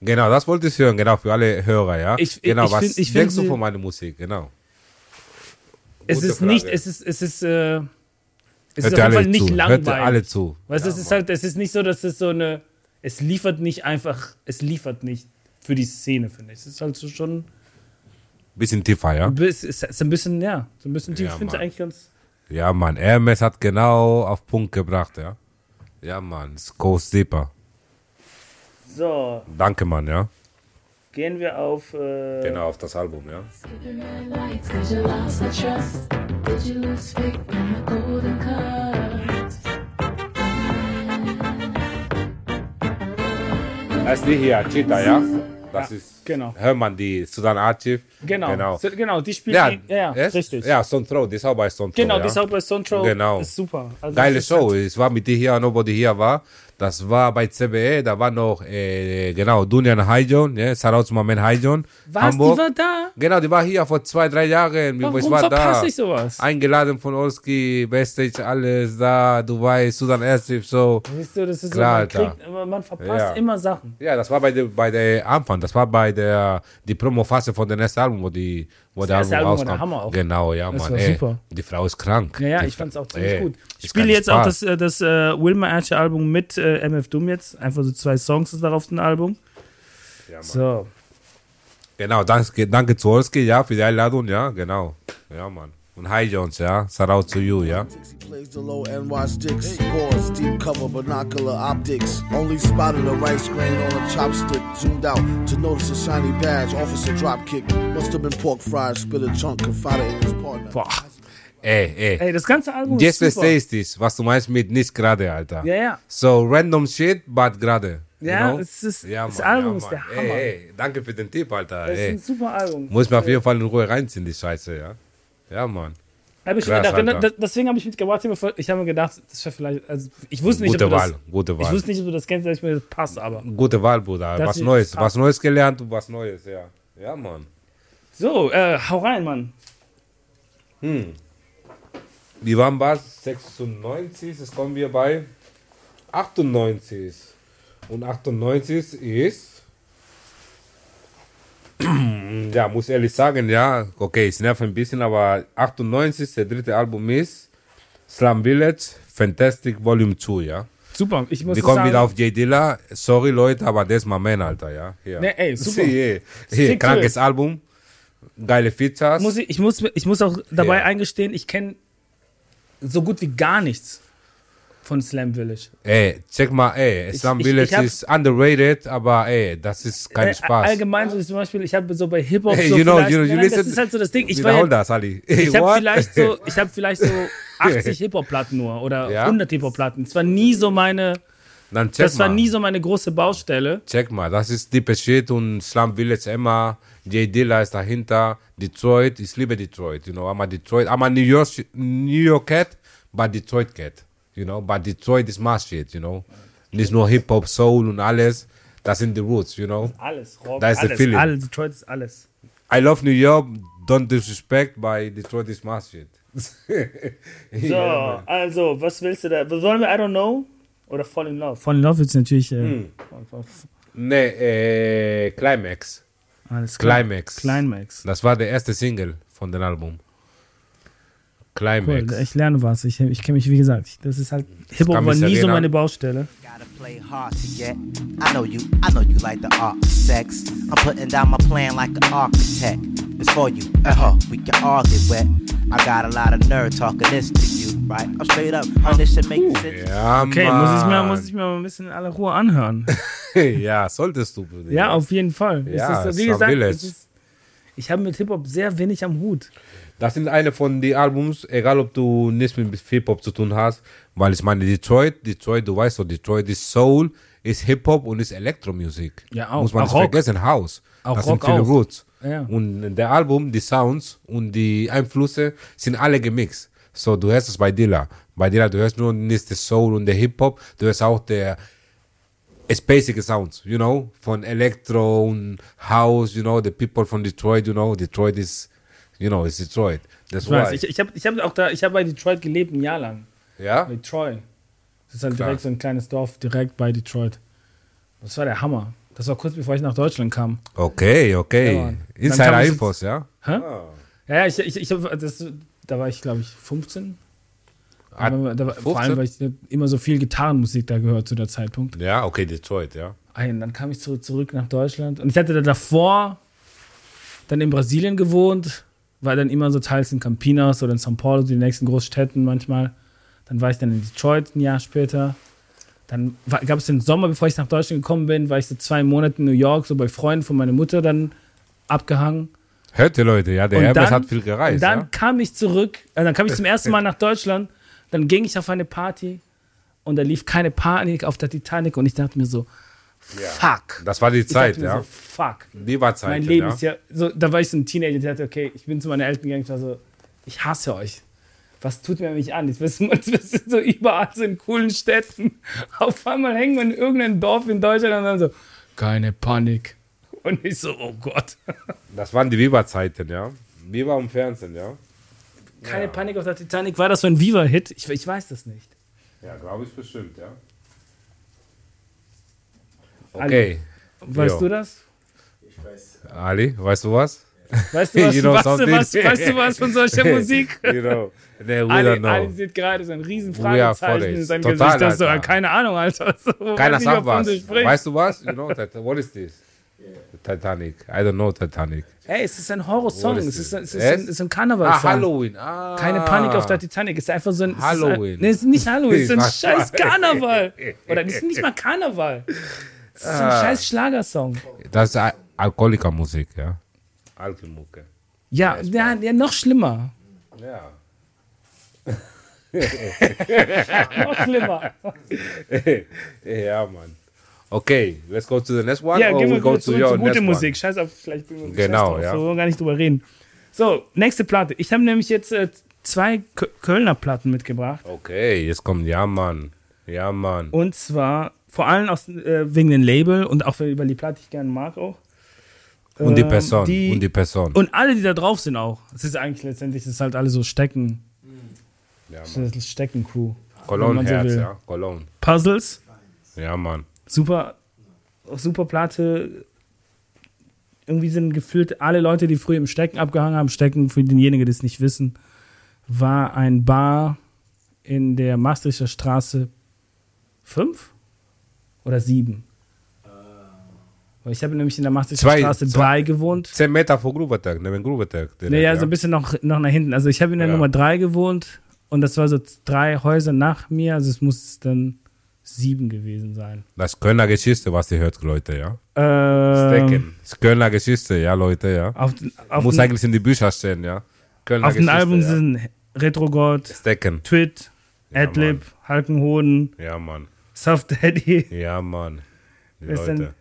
B: Genau, das wollte ich hören, genau, für alle Hörer, ja.
A: Ich-
B: genau,
A: ich
B: was
A: find- ich
B: denkst
A: find
B: du von meiner Musik? Genau.
A: Es ist nicht,
B: Frage.
A: es ist, es ist, äh, es
B: Hört
A: ist auf jeden Fall nicht
B: zu. Hört
A: langweilig.
B: alle zu.
A: Weißt du,
B: Ja,
A: es ist halt, es ist nicht so, dass es so eine, es liefert nicht einfach, es liefert nicht für die Szene, finde ich. Es ist halt so schon,
B: Bisschen tiefer, ja?
A: es ist, ist ein bisschen, ja, so ein bisschen tief.
B: Ja,
A: ich finde es eigentlich ganz,
B: Ja, Mann. Hermes hat genau auf Punkt gebracht, ja. Ja, Mann. Es goes deeper.
A: so,
B: Danke, Mann, ja.
A: Gehen wir auf, äh,
B: Genau, auf das Album, ja. Das ist die hier, Cheetah, ja? Das ist,
A: genau.
B: hört man die Sudan Archive.
A: Genau,
B: Genau.
A: So, genau, die spielt,
B: Ja,
A: die, ja, ja
B: es?
A: richtig.
B: Ja, Stone Throw, die ist auch bei Stone Throw,
A: Genau,
B: ja.
A: die ist auch bei Stone Throw,
B: Genau.
A: ist super. Also
B: Geile Show.
A: halt-
B: Es war mit dir hier, Nobody hier war. Das war bei CBE, da war noch, äh, genau, Dunian Shoutout zu meinem Man Haijon.
A: Was,
B: Hamburg.
A: die war da?
B: Genau, die war hier vor zwei, drei Jahren.
A: Warum
B: ich war da.
A: ich sowas?
B: Eingeladen von Olski, Backstage, alles da, Dubai, Sudan Airstrip, so.
A: Siehst du, das ist
B: Klar,
A: so, man, kriegt, man verpasst
B: Ja.
A: immer Sachen.
B: Ja, das war bei der, bei der Anfang, das war bei der, die Promo-Phase von dem ersten Album, wo die,
A: Das erste
B: Album
A: Album war der
B: rauskam.
A: Hammer auch.
B: Genau, ja,
A: Das
B: Mann,
A: war
B: ey.
A: super.
B: Die Frau ist krank.
A: Ja, ja,
B: Die
A: ich fand's
B: Fra-
A: auch ziemlich
B: ey,
A: gut. Ich spiele jetzt auch
B: Spaß.
A: das, äh, das äh, Wilma Archer Album mit äh, MF Doom jetzt. Einfach so zwei Songs ist darauf ein Album.
B: Ja, Mann.
A: So.
B: Genau, danke, danke zu Olski, ja, für die Einladung, ja, genau. Ja, Mann. Und Hi Jones, ja, Shoutout to you, ja.
G: Plays the low NY sticks. Pause, deep cover, binocular optics. Only spotted a rice grain on a chopstick. Zoomed out to notice a shiny badge. Officer dropkick. Must have been pork fries. Spit a chunk, confided in his partner.
A: Boah.
B: Ey, ey.
A: Ey, das ganze Album
B: Jetzt
A: ist super.
B: verstehe ich was du meinst mit nicht gerade, Alter.
A: Ja, ja.
B: So random shit, but gerade. you
A: Ja,
B: know?
A: es ist,
B: Ja,
A: das
B: Mann,
A: Album
B: ja,
A: ist der. Hammer.
B: Ey, ey, danke für den Tipp, Alter.
A: Das ist
B: Ey.
A: ein super Album.
B: Muss mir auf jeden Fall in Ruhe reinziehen, die Scheiße, ja. Ja, Mann.
A: Hab ich
B: Krass,
A: gedacht, deswegen habe ich mitgebracht. Ich habe mir gedacht, das wäre vielleicht, also ich wusste nicht,
B: Gute
A: ob
B: Wahl,
A: das,
B: gute
A: ich
B: Wahl.
A: wusste nicht, ob du das kennst, dass ich mir das passt, aber.
B: Gute Wahl, Bruder. Was Neues.
A: passt.
B: Was Neues gelernt und was Neues, ja. Ja, Mann.
A: So, äh, hau rein, Mann.
B: Wie waren was? 96, jetzt kommen wir bei 98. Und 98 ist. ja, muss ehrlich sagen, ja, okay, es nervt ein bisschen, aber 98, der dritte Album ist Slum Village, Fantastic Volume 2, ja.
A: Super, ich muss
B: Wir kommen
A: sagen,
B: wieder auf J. Dilla. Sorry, Leute, aber das ist mein Man, Alter, ja. Hier.
A: Nee, ey, super.
B: Hier, hier krankes Album, geile Features.
A: muss ich, ich, muss, ich muss auch dabei
B: Ja.
A: eingestehen, ich kenne so gut wie gar nichts von Slam Village.
B: Ey, check mal, ey,
A: Ich-
B: Slum
A: ich-
B: Village
A: ich hab-
B: ist underrated, aber ey, das ist kein
A: Äh,
B: Spaß.
A: Allgemein so zum Beispiel, ich habe so bei Hip-Hop
B: Hey,
A: so
B: you know, you know, you
A: nein, das
B: listen-
A: ist halt so das Ding. Ich, war
B: Wiederhol das, Ali.
A: ich
B: What?
A: habe vielleicht so, ich habe vielleicht so 80 Hip-Hop-Platten nur oder
B: Ja?
A: 100 Hip-Hop-Platten. Es war nie so meine,
B: Dann check
A: das war
B: mal.
A: nie so meine große Baustelle.
B: Check mal, das ist Deep Shit und Slum Village immer. J. Dilla ist dahinter. Detroit, ich liebe Detroit, you know. I'm a Detroit, I'm a New York, New York cat, but Detroit cat, you know. But Detroit is my shit, you know. Nicht nur Hip Hop, Soul und alles. Das sind die Roots, you know.
A: Alles, Rock,
B: Da ist der
A: alles,
B: Feeling.
A: alles, Detroit ist alles.
B: I love New York, don't disrespect, but Detroit is my shit.
A: So, also, was willst du da? Sollen wir I don't know oder Fall in Love? Fall in Love ist natürlich äh,
B: Nee, äh, Climax.
A: alles klar.
B: Climax.
A: Climax.
B: Das war der erste Single von dem Album. Climax.
A: Cool, ich lerne was. Ich, ich kenne mich, wie gesagt, ich- das ist halt, Hip-Hop war nie so meine Baustelle.
H: Gotta play hard to get. I know you, I know you like the art of sex. I'm putting down my plan like an architect. It's for you, uh huh. We can all get wet. I got a lot of nerd talking this to you, right? I'm straight up, and this should make sense.
B: Ja,
A: Okay,
B: Mann.
A: muss ich, mir, muss ich mir mal ein bisschen in aller Ruhe anhören.
B: ja, solltest du.
A: Ja, auf jeden Fall.
B: Ja,
A: ist, wie gesagt, ist, ich habe mit Hip-Hop sehr wenig am Hut.
B: Das sind eine von den Albums, egal ob du nichts mit Hip-Hop zu tun hast, weil ich meine, Detroit, Detroit, du weißt doch, Detroit ist Soul, ist Hip-Hop und ist Elektromusik.
A: Ja, auch.
B: Muss man
A: Auch
B: nicht
A: Rock.
B: vergessen, House.
A: Auch
B: das
A: Rock
B: sind viele
A: auch.
B: Roots.
A: Ja.
B: Und der Album, die Sounds und die Einflüsse sind alle gemixt. So, du hörst es bei Dilla. Bei Dilla, du hörst nur nicht der Soul und der Hip-Hop, du hörst auch der basic sounds, you know, von Electro und House, you know, the people from Detroit, you know, Detroit is, you know, it's Detroit. That's
A: Ich weiß,
B: why.
A: ich, ich habe ich hab auch da, ich habe bei Detroit gelebt ein Jahr lang.
B: ja?
A: Bei Troy. Das ist halt
B: Krass.
A: direkt so ein kleines Dorf direkt bei Detroit. Das war der Hammer. Das war kurz bevor ich nach Deutschland kam.
B: Okay, okay.
A: Ja,
B: Insider Infos, ja?
A: Hä? Ja, ja, ich, ich, ich hab, das, da war ich, glaube ich, 15.
B: Ah,
A: Aber da war, vor allem,
B: 15?
A: weil ich immer so viel Gitarrenmusik da gehört zu der Zeitpunkt.
B: Ja, okay, Detroit, ja.
A: Ein, dann kam ich zurück, zurück nach Deutschland. Und ich hatte da davor dann in Brasilien gewohnt, war dann immer so teils in Campinas oder in São Paulo, die nächsten Großstädten manchmal. Dann war ich dann in Detroit ein Jahr später. Dann war- gab es den Sommer, bevor ich nach Deutschland gekommen bin, war ich so zwei Monate in New York, so bei Freunden von meiner Mutter dann abgehangen.
B: Hört ihr Leute, ja, der Hermes hat viel gereist,
A: Und dann
B: ja?
A: kam ich zurück, äh, dann kam ich zum ersten Mal nach Deutschland, dann ging ich auf eine Party und da lief keine Panik auf der Titanic und ich dachte mir so, fuck.
B: Das war die Zeit, ja.
A: so, fuck.
B: Die war Zeit,
A: Mein Leben
B: ja.
A: ist ja, so, da war ich so ein Teenager, der dachte, okay, ich bin zu meinen Eltern gegangen, ich war so, ich hasse euch. Was tut mir mich an? Jetzt wissen wir, sind so überall so in coolen Städten. Auf einmal hängen wir in irgendeinem Dorf in Deutschland und dann so, keine Panik. Und ich so, oh Gott.
B: Das waren die Viva-Zeiten, ja. Viva im Fernsehen, ja.
A: Keine Panik auf der Titanic. War das so ein Viva-Hit? Ich, ich weiß das nicht.
B: Ja, glaube ich bestimmt, ja.
A: Ali,
B: Okay.
A: Weißt
B: Jo.
A: du das?
E: Ich weiß.
B: Ali, weißt du was?
A: Weißt du was,
B: You know
A: weißt, du was, weißt du was von solcher Musik?
B: you know, nee, we
A: Ali. Ali sieht gerade so ein riesen Fragezeichen in seinem
B: Total,
A: Gesicht. Das so, keine Ahnung, Alter. So,
B: Keiner sagt was. Weißt du was? You know, what is this? Titanic. I don't know Titanic.
A: Ey, es ist ein Horrorsong. Es ist, es ist,
B: Es?
A: ein, es ist ein
B: Ah. Halloween. Ah.
A: Keine Panik auf der Titanic. Es ist einfach so ein. es ist ein-
B: Halloween.
A: Nee, es ist nicht Halloween. Es ist ein scheiß. Karneval. Oder es ist nicht mal Karneval. Es ist ein
B: Ah.
A: scheiß Schlagersong.
B: Das ist Al- Alkoholikermusik, ja. Alkoholmucke.
A: Ja, ja, ja, noch schlimmer.
B: Ja.
A: Noch schlimmer.
B: ja, Mann. Okay, let's go to the next one.
A: Ja,
B: or
A: gehen
B: we
A: wir
B: go to your
A: zu gute
B: next
A: Musik.
B: one?
A: Scheiß auf, vielleicht bin ich
B: Genau,
A: drauf.
B: ja.
A: So wollen wir gar nicht drüber reden. So, nächste Platte. Ich habe nämlich jetzt äh, zwei Kö- Kölner Platten mitgebracht.
B: Okay, jetzt kommt, ja, Mann. Ja, Mann.
A: Und zwar vor allem aus, äh, wegen dem Label und auch über die Platte, die ich gerne mag auch.
B: Und die
A: Ähm,
B: Person.
A: die-
B: und die Person.
A: Und alle, die da drauf sind auch. Es ist eigentlich letztendlich, es ist halt alle so Stecken.
B: ja,
A: Das
B: Mann.
A: ist das Stecken-Crew. wenn
B: Cologne
A: man so
B: ja. Cologne.
A: Puzzles,
B: Ja, Mann.
A: super, super Platte. Irgendwie sind gefühlt alle Leute, die früher im Stecken abgehangen haben. Stecken, für denjenigen, die es nicht wissen, war ein Bar in der Maastrichter Straße 5 oder 7. Weil Ich habe nämlich in der Maastrichter
B: Zwei-
A: Straße
B: zwei-
A: 3 gewohnt.
B: 10 Meter vor Grubertag, neben Grubertag.
A: Naja,
B: ja.
A: so ein bisschen noch, noch nach hinten. Also ich habe in der
B: Ja.
A: Nummer 3 gewohnt und das war so drei Häuser nach mir. Also es muss dann sieben gewesen sein.
B: Das ist Kölner Geschichte, was ihr hört, Leute, ja.
A: Ähm,
B: Stecken. Das ist Kölner Geschichte, ja, Leute, ja.
A: auf, auf,
B: Muss
A: den,
B: eigentlich in die Bücher stehen, ja. Kölner
A: auf
B: Geschichte,
A: Album
B: ja.
A: sind Retrogod,
B: Stecken.
A: Twit,
B: Ja,
A: Adlib, Halkenhoden,
B: Ja, Mann.
A: Soft Daddy,
B: Ja, Mann. Die
A: Wer ist denn-
B: Leute.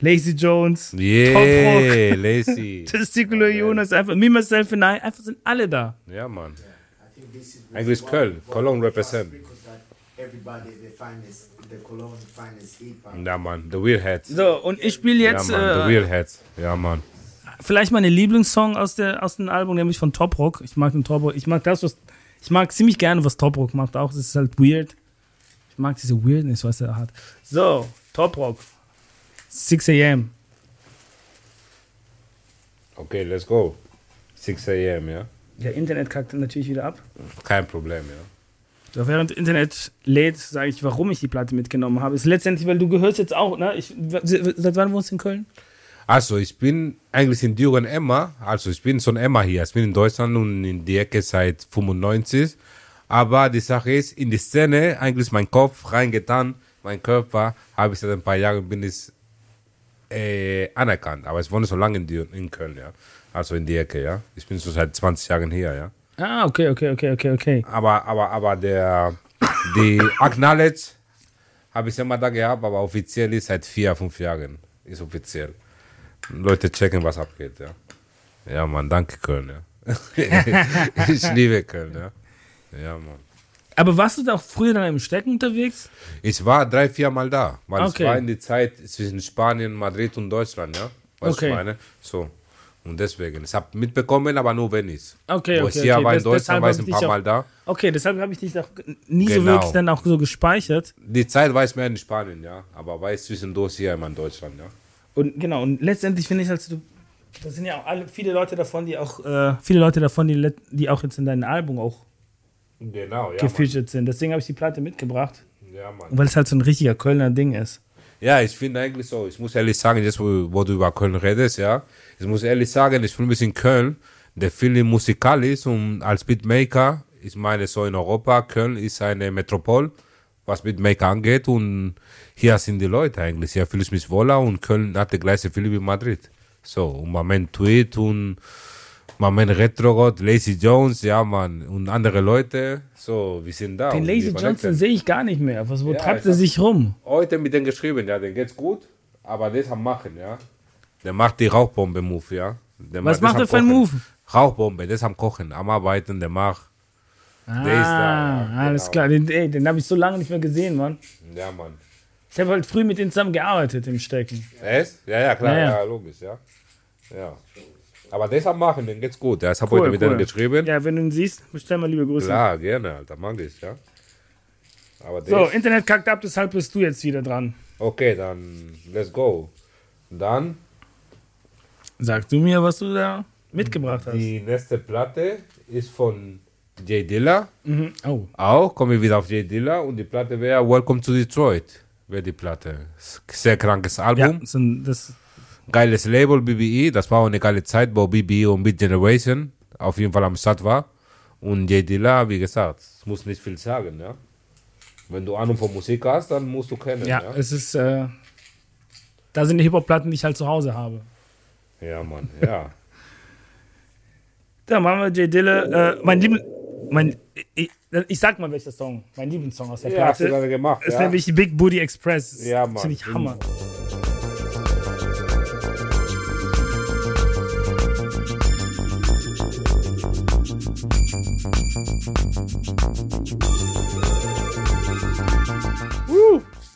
A: Lazy Jones,
B: Yeah, lazy.
A: Testicular Jonas, einfach Me, Myself and I, einfach sind alle da.
B: Ja, Mann.
E: Is
B: Eigentlich Köln. Cologne represent. Ja, Mann. The Real Heads.
A: So, und ich spiele jetzt
B: ja, Mann. The
A: äh,
B: Real Heads. Ja, Mann.
A: vielleicht meine Lieblingssong aus, der, aus dem Album, nämlich von Top Rock. Ich mag den Top Rock. Ich mag das, was. Ich mag ziemlich gerne, was Top Rock macht auch. Das ist halt weird. Ich mag diese Weirdness, was er hat. So, Top Rock. 6 a.m.
B: Okay, let's go. 6 a.m., ja.
A: Der Internet kackt natürlich wieder ab.
B: Kein Problem, ja.
A: So, während Internet lädt, sage ich, warum ich die Platte mitgenommen habe. Ist letztendlich, weil du gehörst jetzt auch, ne? Ich, seit wann wohnst du in Köln?
B: Also, ich bin eigentlich in Düren Emma. Also, ich bin schon Emma hier. Ich bin in Deutschland und in die Ecke seit 95. Aber die Sache ist, in die Szene, eigentlich mein Kopf reingetan, mein Körper, habe ich seit ein paar Jahren bin ich äh, anerkannt. Aber ich wohne so lange in, Düren, in Köln, ja. Also in die Ecke, ja. Ich bin so seit 20 Jahren hier, ja.
A: Ah, okay, okay, okay, okay, okay.
B: Aber, aber, aber der, die Acknowledge habe ich immer da gehabt, aber offiziell ist seit vier, fünf Jahren. Ist offiziell. Leute checken, was abgeht, ja. Ja, Mann, danke Köln, ja. ich liebe Köln, ja. Ja, Mann.
A: Aber warst du da auch früher dann im Stecken unterwegs?
B: Ich war drei, vier Mal da, weil
A: Okay.
B: es war in die Zeit zwischen Spanien, Madrid und Deutschland, ja. Weißt
A: Okay.
B: du, meine? So. Und deswegen. Ich habe mitbekommen, aber nur wenig.
A: Okay,
B: Wo
A: okay,
B: ich hier
A: okay.
B: war in
A: Des-
B: Deutschland, war ich ein
A: ich
B: paar
A: auch-
B: Mal da.
A: Okay, deshalb habe ich dich auch nie so
B: Genau.
A: wirklich dann auch so gespeichert.
B: Die Zeit war ich mehr in Spanien, ja. Aber war ich zwischendurch hier immer in Deutschland, ja.
A: Und genau, und letztendlich finde ich, also du, das sind ja auch alle, viele Leute davon, die auch, äh, viele Leute davon, die, die auch jetzt in deinem Album auch
B: Genau, ja.
A: gefeatured sind. Deswegen habe ich die Platte mitgebracht.
B: Ja, Mann.
A: Weil es halt so ein richtiger Kölner Ding ist.
B: Ja, ich finde eigentlich so, ich muss ehrlich sagen, jetzt wo, wo du über Köln redest, ja, ich muss ehrlich sagen, ich fühle mich in Köln, der viel musikalisch und als Beatmaker, ich meine so in Europa, Köln ist eine Metropol, was Beatmaker angeht und hier sind die Leute eigentlich, hier fühle ich mich wohler und Köln hat die gleiche Gefühl wie Madrid. So, und man meint Tweet und man meint Retrogott, Lazy Jones, ja man, und andere Leute, so, wir sind da.
A: Den
B: wir
A: Johnson sehe ich gar nicht mehr. Was, wo
B: Ja,
A: treibt er sich rum?
B: heute mit dem geschrieben, ja, den geht's gut, aber ist am Machen, ja. Der macht die Rauchbombe-Move, ja. Der
A: Was macht er für einen. Move?
B: Rauchbombe, ist am Kochen, am Arbeiten, der macht.
A: Ah,
B: Der ist da, ja,
A: alles
B: genau.
A: klar. Den, ey, den habe ich so lange nicht mehr gesehen, Mann.
B: Ja, Mann.
A: Ich habe halt früh mit denen zusammen gearbeitet im Stecken.
B: Echt? Ja, ja, klar,
A: Ja,
B: ja,
A: ja.
B: logisch, ja. Ja. Aber am Machen, den geht's gut. Ja, ich habe
A: Cool,
B: heute mit
A: cool.
B: dem geschrieben.
A: Ja, wenn du ihn siehst, bestell mal liebe Grüße.
B: Klar, gerne, Alter, mag ich, ja. Aber
A: So, Internet kackt ab, deshalb bist du jetzt wieder dran.
B: okay, dann let's go. Dann
A: Sag du mir, was du da mitgebracht hast.
B: die nächste Platte ist von Jay Dilla.
A: Mhm. Oh,
B: Auch komme ich wieder auf Jay Dilla und die Platte wäre Welcome to Detroit. Wäre die Platte. Sehr krankes
A: ja,
B: Album.
A: das sind- das,
B: Geiles Label, BBE. Das war auch eine geile Zeit, wo BBE und Beat Generation auf jeden Fall am Start war. Und Jay Dilla, wie gesagt, es muss nicht viel sagen, ja. Wenn du Ahnung von Musik hast, dann musst du kennen,
A: ja,
B: ja.
A: es ist, äh, da sind die Hip-Hop-Platten, die ich halt zu Hause habe.
B: Ja, Mann, ja.
A: Da machen wir J. Dilla, äh, mein Liebling, mein, ich, ich sag mal welcher Song, mein Lieblingssong aus der
B: Ja, hast du
A: Platte,
B: gerade gemacht,
A: ist
B: ja.
A: nämlich Big Booty Express.
B: Ja, Mann.
A: Finde ich Hammer.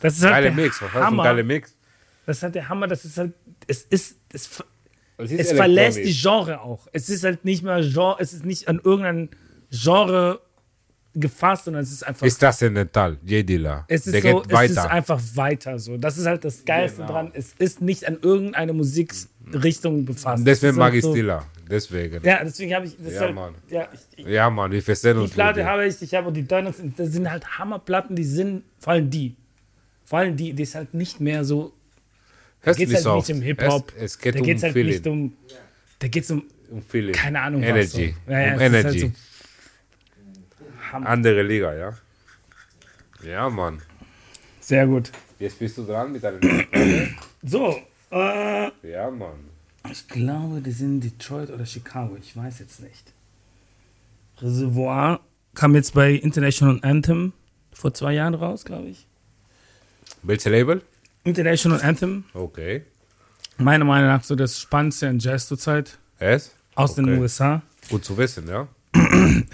A: Das ist halt
B: Geile
A: der
B: Mix, was
A: Hammer.
B: geile Mix?
A: Das ist halt der Hammer, das ist halt, es ist, es,
B: Es, ist
A: es verlässt die. Genre auch. Es ist halt nicht mehr Genre, es ist nicht an irgendein Genre gefasst, sondern es ist einfach,
B: Ist transzendental, Jay Dilla.
A: es ist
B: Der
A: so,
B: geht
A: es ist
B: weiter.
A: einfach weiter so. Das ist halt das Geilste
B: Genau.
A: dran. Es ist nicht an irgendeine Musikrichtung befasst.
B: Deswegen mag
A: halt
B: ich
A: so,
B: Dilla. Deswegen.
A: Ja, deswegen habe ich, das
B: Ja,
A: halt,
B: Mann.
A: ja, ich,
B: Ja, Mann, wir verstehen
A: die
B: uns.
A: Platte
B: gut, ja.
A: habe ich, ich habe die Donuts, das sind halt Hammerplatten, die sind, vor allem die, vor allem die, die ist halt nicht mehr so, da geht halt
B: so
A: nicht um. Hip-Hop,
B: Es, es geht
A: da
B: um
A: geht es halt
B: Feeling.
A: nicht um, da geht es um,
B: um Feeling.
A: keine Ahnung
B: Energy.
A: was. So. Ja, ja,
B: um
A: halt
B: Energy.
A: so Hammer.
B: Andere Liga, ja. Ja, Mann.
A: Sehr gut.
B: Jetzt bist du dran mit Platte.
A: So, äh,
B: Ja, Mann.
A: ich glaube, die sind Detroit oder Chicago, ich weiß jetzt nicht. Reservoir kam jetzt bei International Anthem vor zwei Jahren raus, glaube ich.
B: Welches Label?
A: International Anthem,
B: Okay.
A: meiner Meinung nach so das Spannendste in Jazz zurzeit
B: Es?
A: aus den
B: Okay.
A: USA.
B: Gut zu wissen, ja.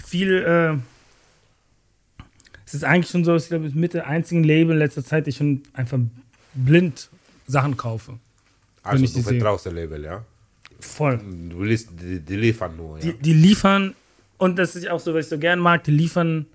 A: Viel, äh, es ist eigentlich schon so, ich glaube, mit der einzigen Label in letzter Zeit, ich schon einfach blind Sachen kaufe.
B: Also
A: ich
B: du vertraust dem Label, ja.
A: Voll.
B: Du liest, die, die liefern nur, ja.
A: Die, die liefern, und das ist auch so, was ich so gern mag, die liefern.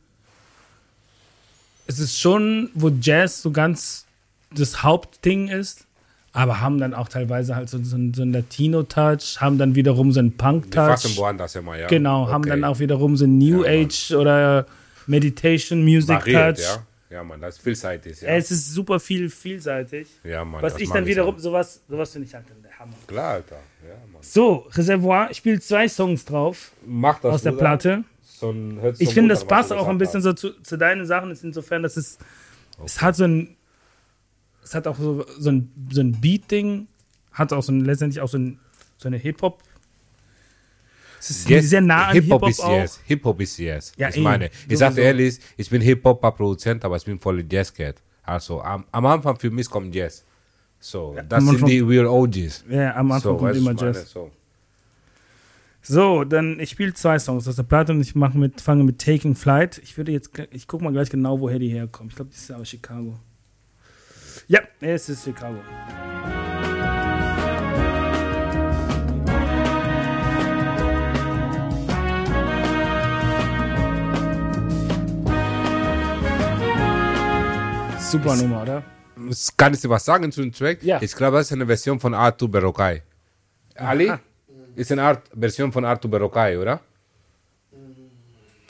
A: Es ist schon, wo Jazz so ganz das Hauptding ist, aber haben dann auch teilweise halt so, so, einen- so einen Latino-Touch, haben dann wiederum so einen Punk-Touch.
B: woanders immer, ja.
A: Genau, haben
B: Okay.
A: dann auch wiederum so einen New
B: Ja.
A: Age oder Meditation Music
B: Variiert,
A: Touch.
B: ja. Ja, Mann, das ist vielseitig, ja.
A: Es ist super viel, vielseitig.
B: ja, Mann.
A: Was ich dann wiederum,
B: auch.
A: sowas, sowas finde ich halt der Hammer.
B: Klar, Alter. Ja, Mann.
A: So, Reservoir, ich spiele zwei Songs drauf
B: Mach das,
A: aus der. Platte.
B: So ein-
A: Ich finde, das passt auch ein bisschen so zu, zu deinen Sachen, ist insofern, dass es, es hat so ein, es hat auch so, so ein, so ein Beat-Ding, hat auch so ein, letztendlich auch so, ein, so eine Hip-Hop. Es ist
B: Yes,
A: sehr nah an
B: Hip-Hop
A: Hip-Hop
B: ist yes. Hip-Hop ist yes.
A: Ja,
B: ich
A: eh,
B: meine, ich sage
A: sowieso.
B: ehrlich, ich bin Hip-Hop-Produzent, aber ich bin voll Jazz-Cat. Also am, am Anfang für mich kommt Jazz. So, das
A: am
B: sind die real OGs.
A: Ja, am Anfang
B: so,
A: kommt immer
B: meine?
A: Jazz.
B: So.
A: So, dann ich spiele zwei Songs aus der Platte und ich mache mit, fange mit Taking Flight. Ich würde jetzt, ich gucke mal gleich genau, woher die herkommt. Ich glaube, die ist ja aus Chicago. Ja, es ist Chicago. Super Nummer, oder?
B: Kann ich dir was sagen zu dem Track?
A: Ja.
B: Ich glaube, das ist eine Version von Arthur Berokai. Ali? Ist eine Art Version von Arthur Berokai, oder?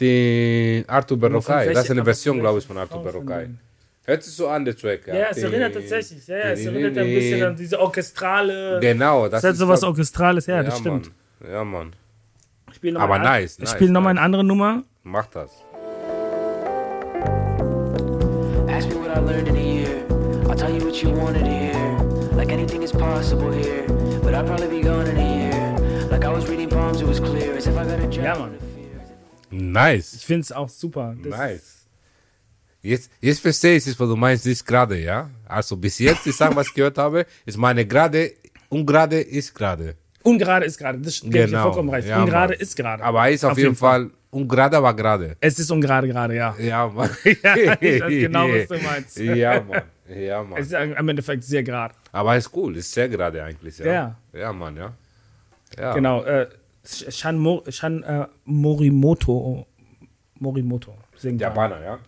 B: Die Arthur Berokai,
A: welche-
B: das ist eine Version,
A: von
B: glaube ich, von Arthur
A: denen?
B: Hört sich so an, der Track.
A: Ja, es erinnert tatsächlich. Ja, ja, es erinnert ein bisschen an diese orchestrale.
B: Genau,
A: Das
B: das
A: ist halt
B: ist
A: sowas
B: glaub-
A: Orchestrales, ja, das stimmt.
B: Ja, Mann.
A: Ich spiele noch
B: Aber nice,
A: Ich spiele nochmal eine andere Nummer.
B: Mach das.
I: Ask me what I learned in a year. I'll tell you what you wanted to hear. Like anything is possible here, but I'll probably be gone in a year. Like I was reading palms, it was clear. As if I got a job.
A: Ja, Mann.
B: Nice.
A: Ich finde es auch super. Das
B: Nice. Jetzt, jetzt verstehe ich, was du meinst, nicht gerade, ja? Also bis jetzt, ich sage, was ich gehört habe, ist meine gerade, ungerade ist gerade.
A: Ungerade ist gerade. Das gebe ich
B: Genau.
A: vollkommen recht.
B: Ja,
A: ungerade
B: Mann.
A: ist gerade.
B: Aber ist auf, jeden Fall, ungerade, aber gerade.
A: Es ist ungerade gerade, ja.
B: Ja, Mann.
A: Ja, ich weiß genau, was du meinst.
B: Ja, Mann. Ja,
A: Es
B: Mann.
A: ist im Endeffekt sehr gerade.
B: Aber ist cool, ist sehr gerade eigentlich, ja.
A: Ja.
B: Ja, Mann, ja. ja.
A: Genau. Äh, Shan, Mo, Shan äh, Morimoto. Morimoto. singt.
B: Japaner, ja?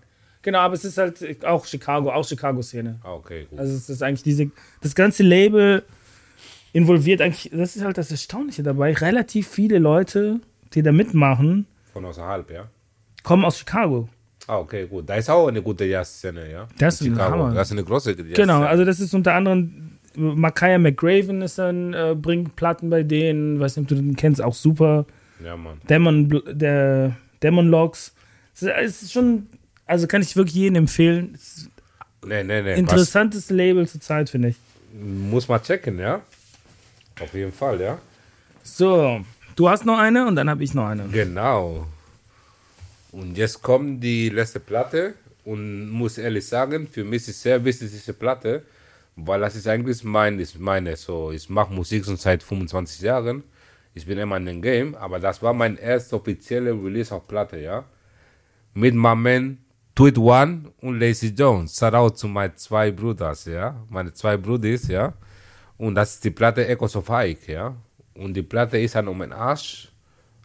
A: Genau, aber es ist halt auch Chicago, auch Chicago-Szene.
B: Ah, okay, gut.
A: Also es ist eigentlich diese, das ganze Label involviert eigentlich, das ist halt das Erstaunliche dabei, relativ viele Leute, die da mitmachen,
B: Von außerhalb, ja?
A: kommen aus Chicago.
B: Ah, okay, gut. Da ist auch eine gute Jazz-Szene, ja?
A: Das ist
B: Chicago.
A: Hammer.
B: Das ist eine große Jazz-Szene.
A: Genau, also das ist unter anderem Makaya McGraven ist dann, äh, bringt Platten bei denen, weiß nicht, ob du den kennst, auch super.
B: Ja, Mann.
A: Demon, der Demon Logs. Es ist schon, also kann ich wirklich jedem empfehlen.
B: Nee, nee, nee.
A: interessantes Label zur Zeit, finde ich.
B: Was, muss man checken, ja? Auf jeden Fall, ja?
A: So, du hast noch eine und dann habe ich noch eine.
B: Genau. Und jetzt kommt die letzte Platte und muss ehrlich sagen, für mich ist sehr wichtig diese Platte, weil das ist eigentlich mein, ist meine, so, ich mache Musik schon seit 25 Jahren. Ich bin immer in dem Game, aber das war mein erstes offizielle Release auf Platte, ja. Mit meinem Man Tweet One und Lazy Jones. Shout out zu meinen zwei Brüders, ja. Meine zwei Brüders, ja. Und das ist die Platte Echoes of Ike, ja. Und die Platte ist ein Hommage,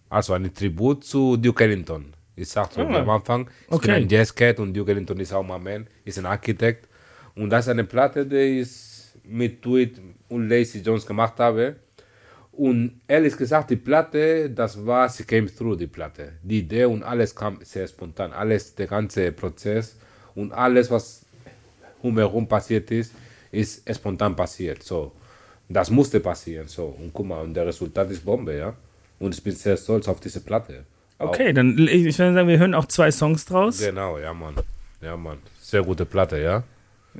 B: also ein Tribut zu Duke Ellington. Ich sagte
A: Ah.
B: am Anfang, ich
A: Okay.
B: bin ein Jazzcat und Duke Ellington ist auch mein Man, ist ein Architekt. Und das ist eine Platte, die ich mit Tweet und Lazy Jones gemacht habe. Und ehrlich gesagt, die Platte, das war, sie came through, die Platte. Die Idee und alles kam sehr spontan. Alles, der ganze Prozess und alles, was umherum passiert ist, ist spontan passiert. So, das musste passieren. So, und guck mal, und der Resultat ist Bombe, ja. Und ich bin sehr stolz auf diese Platte.
A: Okay, dann ich ich würde sagen, wir hören auch zwei Songs draus.
B: Auch, genau, ja, Mann. Ja, Mann. Sehr gute Platte, ja.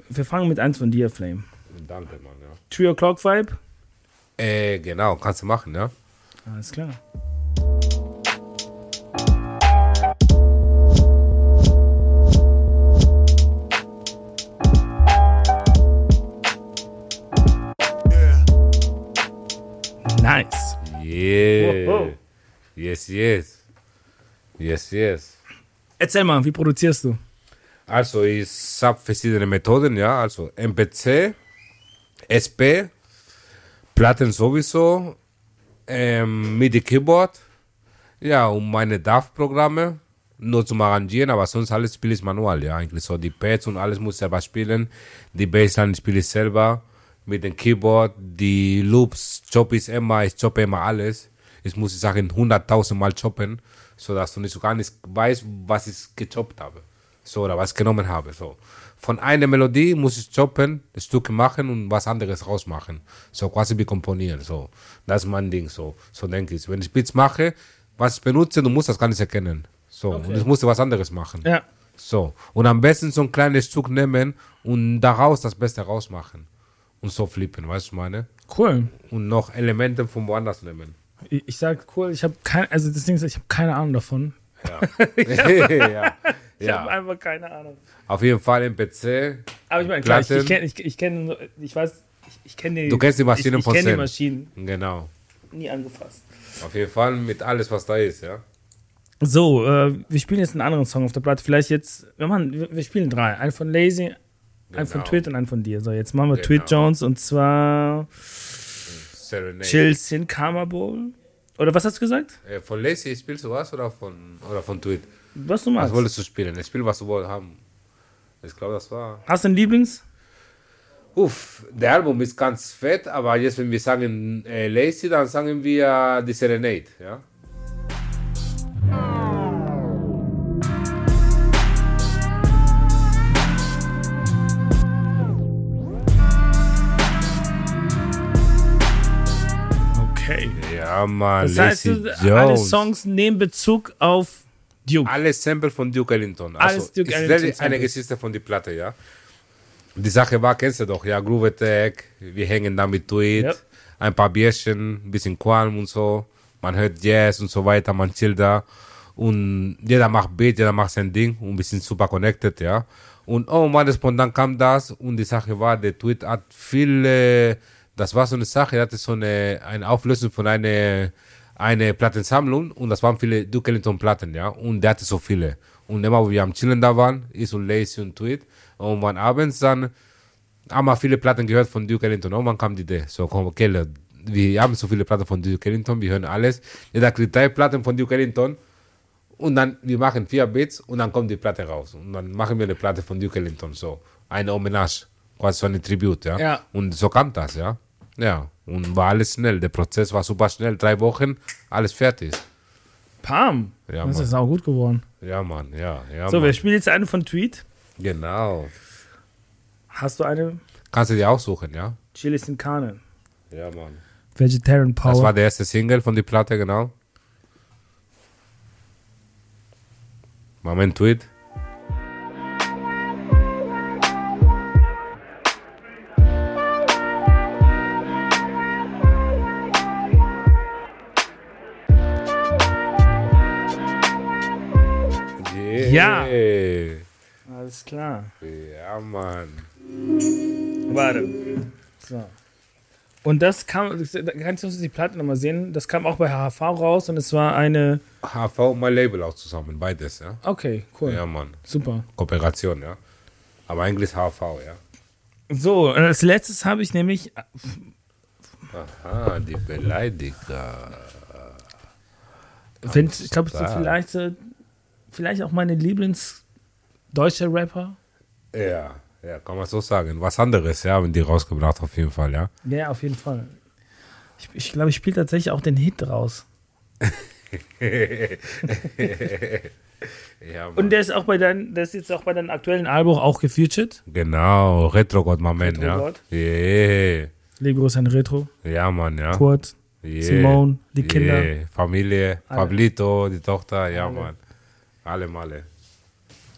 A: Wir fangen mit eins von dir, Flame.
B: Danke, Mann, ja.
A: Three O'Clock Vibe.
B: Äh, genau, kannst du machen, ja.
A: Alles klar. Nice.
B: Yeah.
A: Wow, wow.
B: Yes, yes. Yes, yes.
A: Erzähl mal, wie produzierst du?
B: Also ich habe verschiedene Methoden, ja. Also MPC, SP, Platten sowieso, ähm, MIDI Keyboard, ja, und meine DAW-Programme nur zum Arrangieren, aber sonst alles spiele ich manual, ja. Eigentlich so die Pads und alles muss ich selber spielen. Die Bassline spiele ich selber mit dem Keyboard, die Loops choppe ich immer, ich choppe immer alles. Ich muss die Sachen hunderttausend Mal choppen, sodass du nicht so gar nicht weißt, was ich gechoppt habe. So, oder was ich genommen habe. So. Von einer Melodie muss ich choppen, Stücke machen und was anderes rausmachen. So quasi wie komponieren. So. Das ist mein Ding. So, so denke ich. Wenn ich Beats mache, was ich benutze, du musst das gar nicht erkennen. So, und ich musste was anderes machen.
A: Ja.
B: So. Und am besten so ein kleines Stück nehmen und daraus das Beste rausmachen. Und so flippen, weißt du, meine?
A: Cool.
B: Und noch Elemente von woanders nehmen.
A: Ich, ich sag cool, ich habe keine, also das Ding ist, ich habe keine Ahnung davon.
B: Ja. ja.
A: Ich habe
B: ja.
A: einfach keine Ahnung.
B: Auf jeden Fall im PC.
A: Aber ich meine, klar, ich, ich kenne, ich, ich kenne, ich weiß, ich, ich kenne die.
B: Du kennst die Maschinen
A: ich, ich
B: von
A: kenne die. Maschinen.
B: Genau.
A: nie angefasst.
B: Auf jeden Fall mit alles, was da ist, ja.
A: So, äh, wir spielen jetzt einen anderen Song auf der Platte. Vielleicht jetzt, wir, machen, wir, wir spielen drei. Einen von Lazy, einen von
B: Genau.
A: Tweet und einen von dir. So, jetzt machen wir
B: Genau.
A: Tweet Jones und zwar
B: Serenade.
A: Chills in Karma Bowl. Oder was hast du gesagt?
B: Äh, von Lazy spielst du was oder von, oder von Tweet?
A: Was du
B: Was
A: magst.
B: wolltest du spielen? Ich spiel, was du wolltest haben. Ich glaube, das war.
A: Hast du einen Lieblings?
B: Uff, der Album ist ganz fett, aber jetzt, wenn wir sagen äh, Lazy, dann sagen wir die Serenade, ja.
A: Okay.
B: Ja, Mann,
A: Das heißt,
B: Lazy
A: alle. Songs nehmen Bezug auf Duke.
B: Alles Sample von Duke Ellington. Also,
A: Alles Duke
B: ist
A: Ellington
B: eine
A: Samples.
B: Geschichte von der Platte, ja. Die Sache war, kennst du doch, ja, Groove Attack, wir hängen da mit Tweet,
A: Yep.
B: ein paar Bierchen, ein bisschen Qualm und so. Man hört Jazz und so weiter, man chillt da. Und jeder macht Beat, jeder macht sein Ding und wir sind super connected, ja. Und oh Mann, spontan kam das und die Sache war, der Tweet hat viele, das war so eine Sache, er hatte so eine, eine Auflösung von einer eine Plattensammlung und das waren viele Duke Ellington Platten, ja. Und der hatte so viele. Und immer, wo wir am Chillen da waren, ich und Lacey und Tweet. Und wann abends dann haben wir viele Platten gehört von Duke Ellington. Und dann kam die Idee. So, komm, okay, wir haben so viele Platten von Duke Ellington, wir hören alles. Jeder kriegt drei Platten von Duke Ellington. Und dann, wir machen vier Beats und dann kommt die Platte raus. Und dann machen wir eine Platte von Duke Ellington, so. Eine Hommage, quasi so eine Tribute, ja.
A: Ja.
B: Und so kam das, ja. Ja. Und war alles schnell. Der Prozess war super schnell. Drei Wochen, alles fertig.
A: Pam.
B: Ja,
A: das
B: Mann.
A: ist auch gut geworden.
B: Ja, Mann, ja. ja
A: so,
B: Mann.
A: wir spielen jetzt eine von Tweet.
B: Genau.
A: Hast du eine?
B: Kannst du dir aussuchen, ja?
A: Chilis in Karne.
B: Ja, Mann.
A: Vegetarian Power.
B: Das war der erste Single von der Platte, genau. Moment, Tweet.
A: Ja. Alles klar.
B: Ja, Mann.
A: Warte. So. Und das kam, da kannst du die Platte nochmal sehen, das kam auch bei HHV raus und es war eine.
B: HV und mein Label auch zusammen, beides, ja.
A: Okay, cool.
B: Ja, Mann.
A: Super.
B: Kooperation, ja. Aber eigentlich HV, ja.
A: So, und als letztes habe ich nämlich.
B: Aha, die Beleidiger.
A: Wenn, ich glaube, so
B: Stark.
A: vielleicht, äh, vielleicht auch meine Lieblings-deutsche Rapper.
B: Ja, ja, kann man so sagen. Was anderes, ja, wenn die rausgebracht auf jeden Fall, ja.
A: Ja, auf jeden Fall. Ich, ich glaube, ich spiele tatsächlich auch den Hit raus.
B: ja.
A: Und der ist auch bei deinem, der ist jetzt auch bei deinem aktuellen Album auch gefeatured.
B: Genau, Retro God Moment, ja.
A: Retro-God.
B: Yeah.
A: Liebe Grüße an Retro,
B: Ja, Mann, ja.
A: Kurt,
B: Yeah.
A: Simone, die Kinder.
B: Yeah. Familie,
A: Alle.
B: Pablito, die Tochter, ja,
A: Alle.
B: Mann. Alle Male.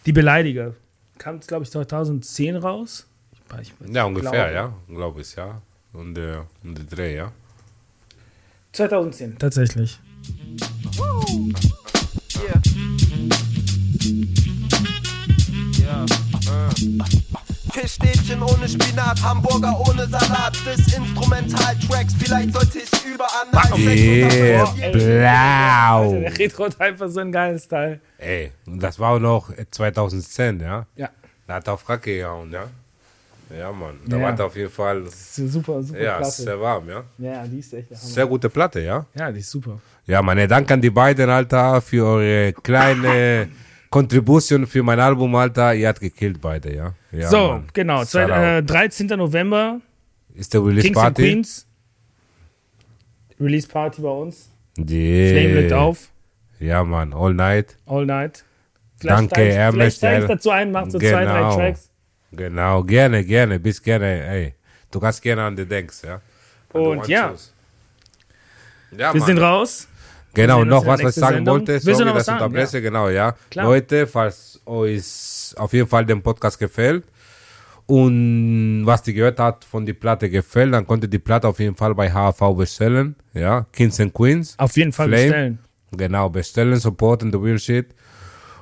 A: Die Beleidiger. Kam, glaube ich, 2010 raus. Ich, ich,
B: Ja, ungefähr,
A: glaube.
B: ja. Glaube ich, ja. Und, äh, und die Dreh, ja.
A: 2010, tatsächlich.
C: Yeah. Ja, äh. Fischstäbchen ohne Spinat, Hamburger ohne Salat, bis Instrumental-Tracks, vielleicht sollte ich überall
B: Yeah, blau.
A: Der Retro hat einfach so ein geiles Teil.
B: Ey, und das war auch noch 2010, ja.
A: Ja.
B: Da hat er auf Fracke gehauen, ja. Ja, Mann. Da
A: Ja.
B: war er auf jeden Fall.
A: Das ist super, super
B: Ja,
A: klasse.
B: sehr warm, ja.
A: Ja, die ist echt.
B: Sehr gute Platte, ja.
A: Ja, die ist super.
B: Ja, meine Dank an die beiden, Alter, für eure kleine Contribution für mein Album, Alter. Ihr habt gekillt beide, ja. ja
A: so,
B: Mann.
A: genau. Zwei, äh,
B: out.
A: 13. November,
B: Ist der Release
A: Kings
B: Party?
A: Queens. Release Party bei uns.
B: Yeah.
A: Flamelit auf,
B: Ja, Mann, all night.
A: all night.
B: Danke,
A: steig ich-
B: Hermes,
A: Vielleicht
B: ja.
A: dazu ein, mach so zwei, drei
B: Genau.
A: Tracks.
B: Genau, gerne, gerne, bis gerne, ey. Du kannst gerne an die denkst, ja. An die
A: Und ja.
B: Ja,
A: wir
B: Mann.
A: sind raus.
B: Genau, noch
A: der
B: was, was ich sagen
A: Sendung.
B: wollte. Sorry,
A: noch
B: dass ich unterbreche, genau, ja.
A: Klar.
B: Leute, falls euch auf jeden Fall der Podcast gefällt und was die gehört hat von die Platte gefällt, dann könnt ihr die Platte auf jeden Fall bei HV bestellen, ja. Kings and Queens.
A: Auf jeden Fall
B: Flame.
A: bestellen.
B: Genau, bestellen, supporten the real shit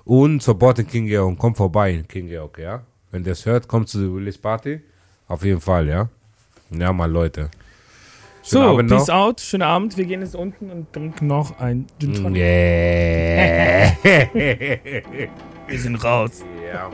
B: und supporten King Georg. Kommt vorbei in King Georg, ja. Wenn ihr es hört, kommt zu der Release Party. Auf jeden Fall, ja. Ja, mal Leute.
A: So,
B: Abend
A: peace
B: noch.
A: out, schönen Abend. Wir gehen jetzt unten und trinken noch ein Gin Tonic.
B: Yeah.
A: Wir sind raus.
B: ja.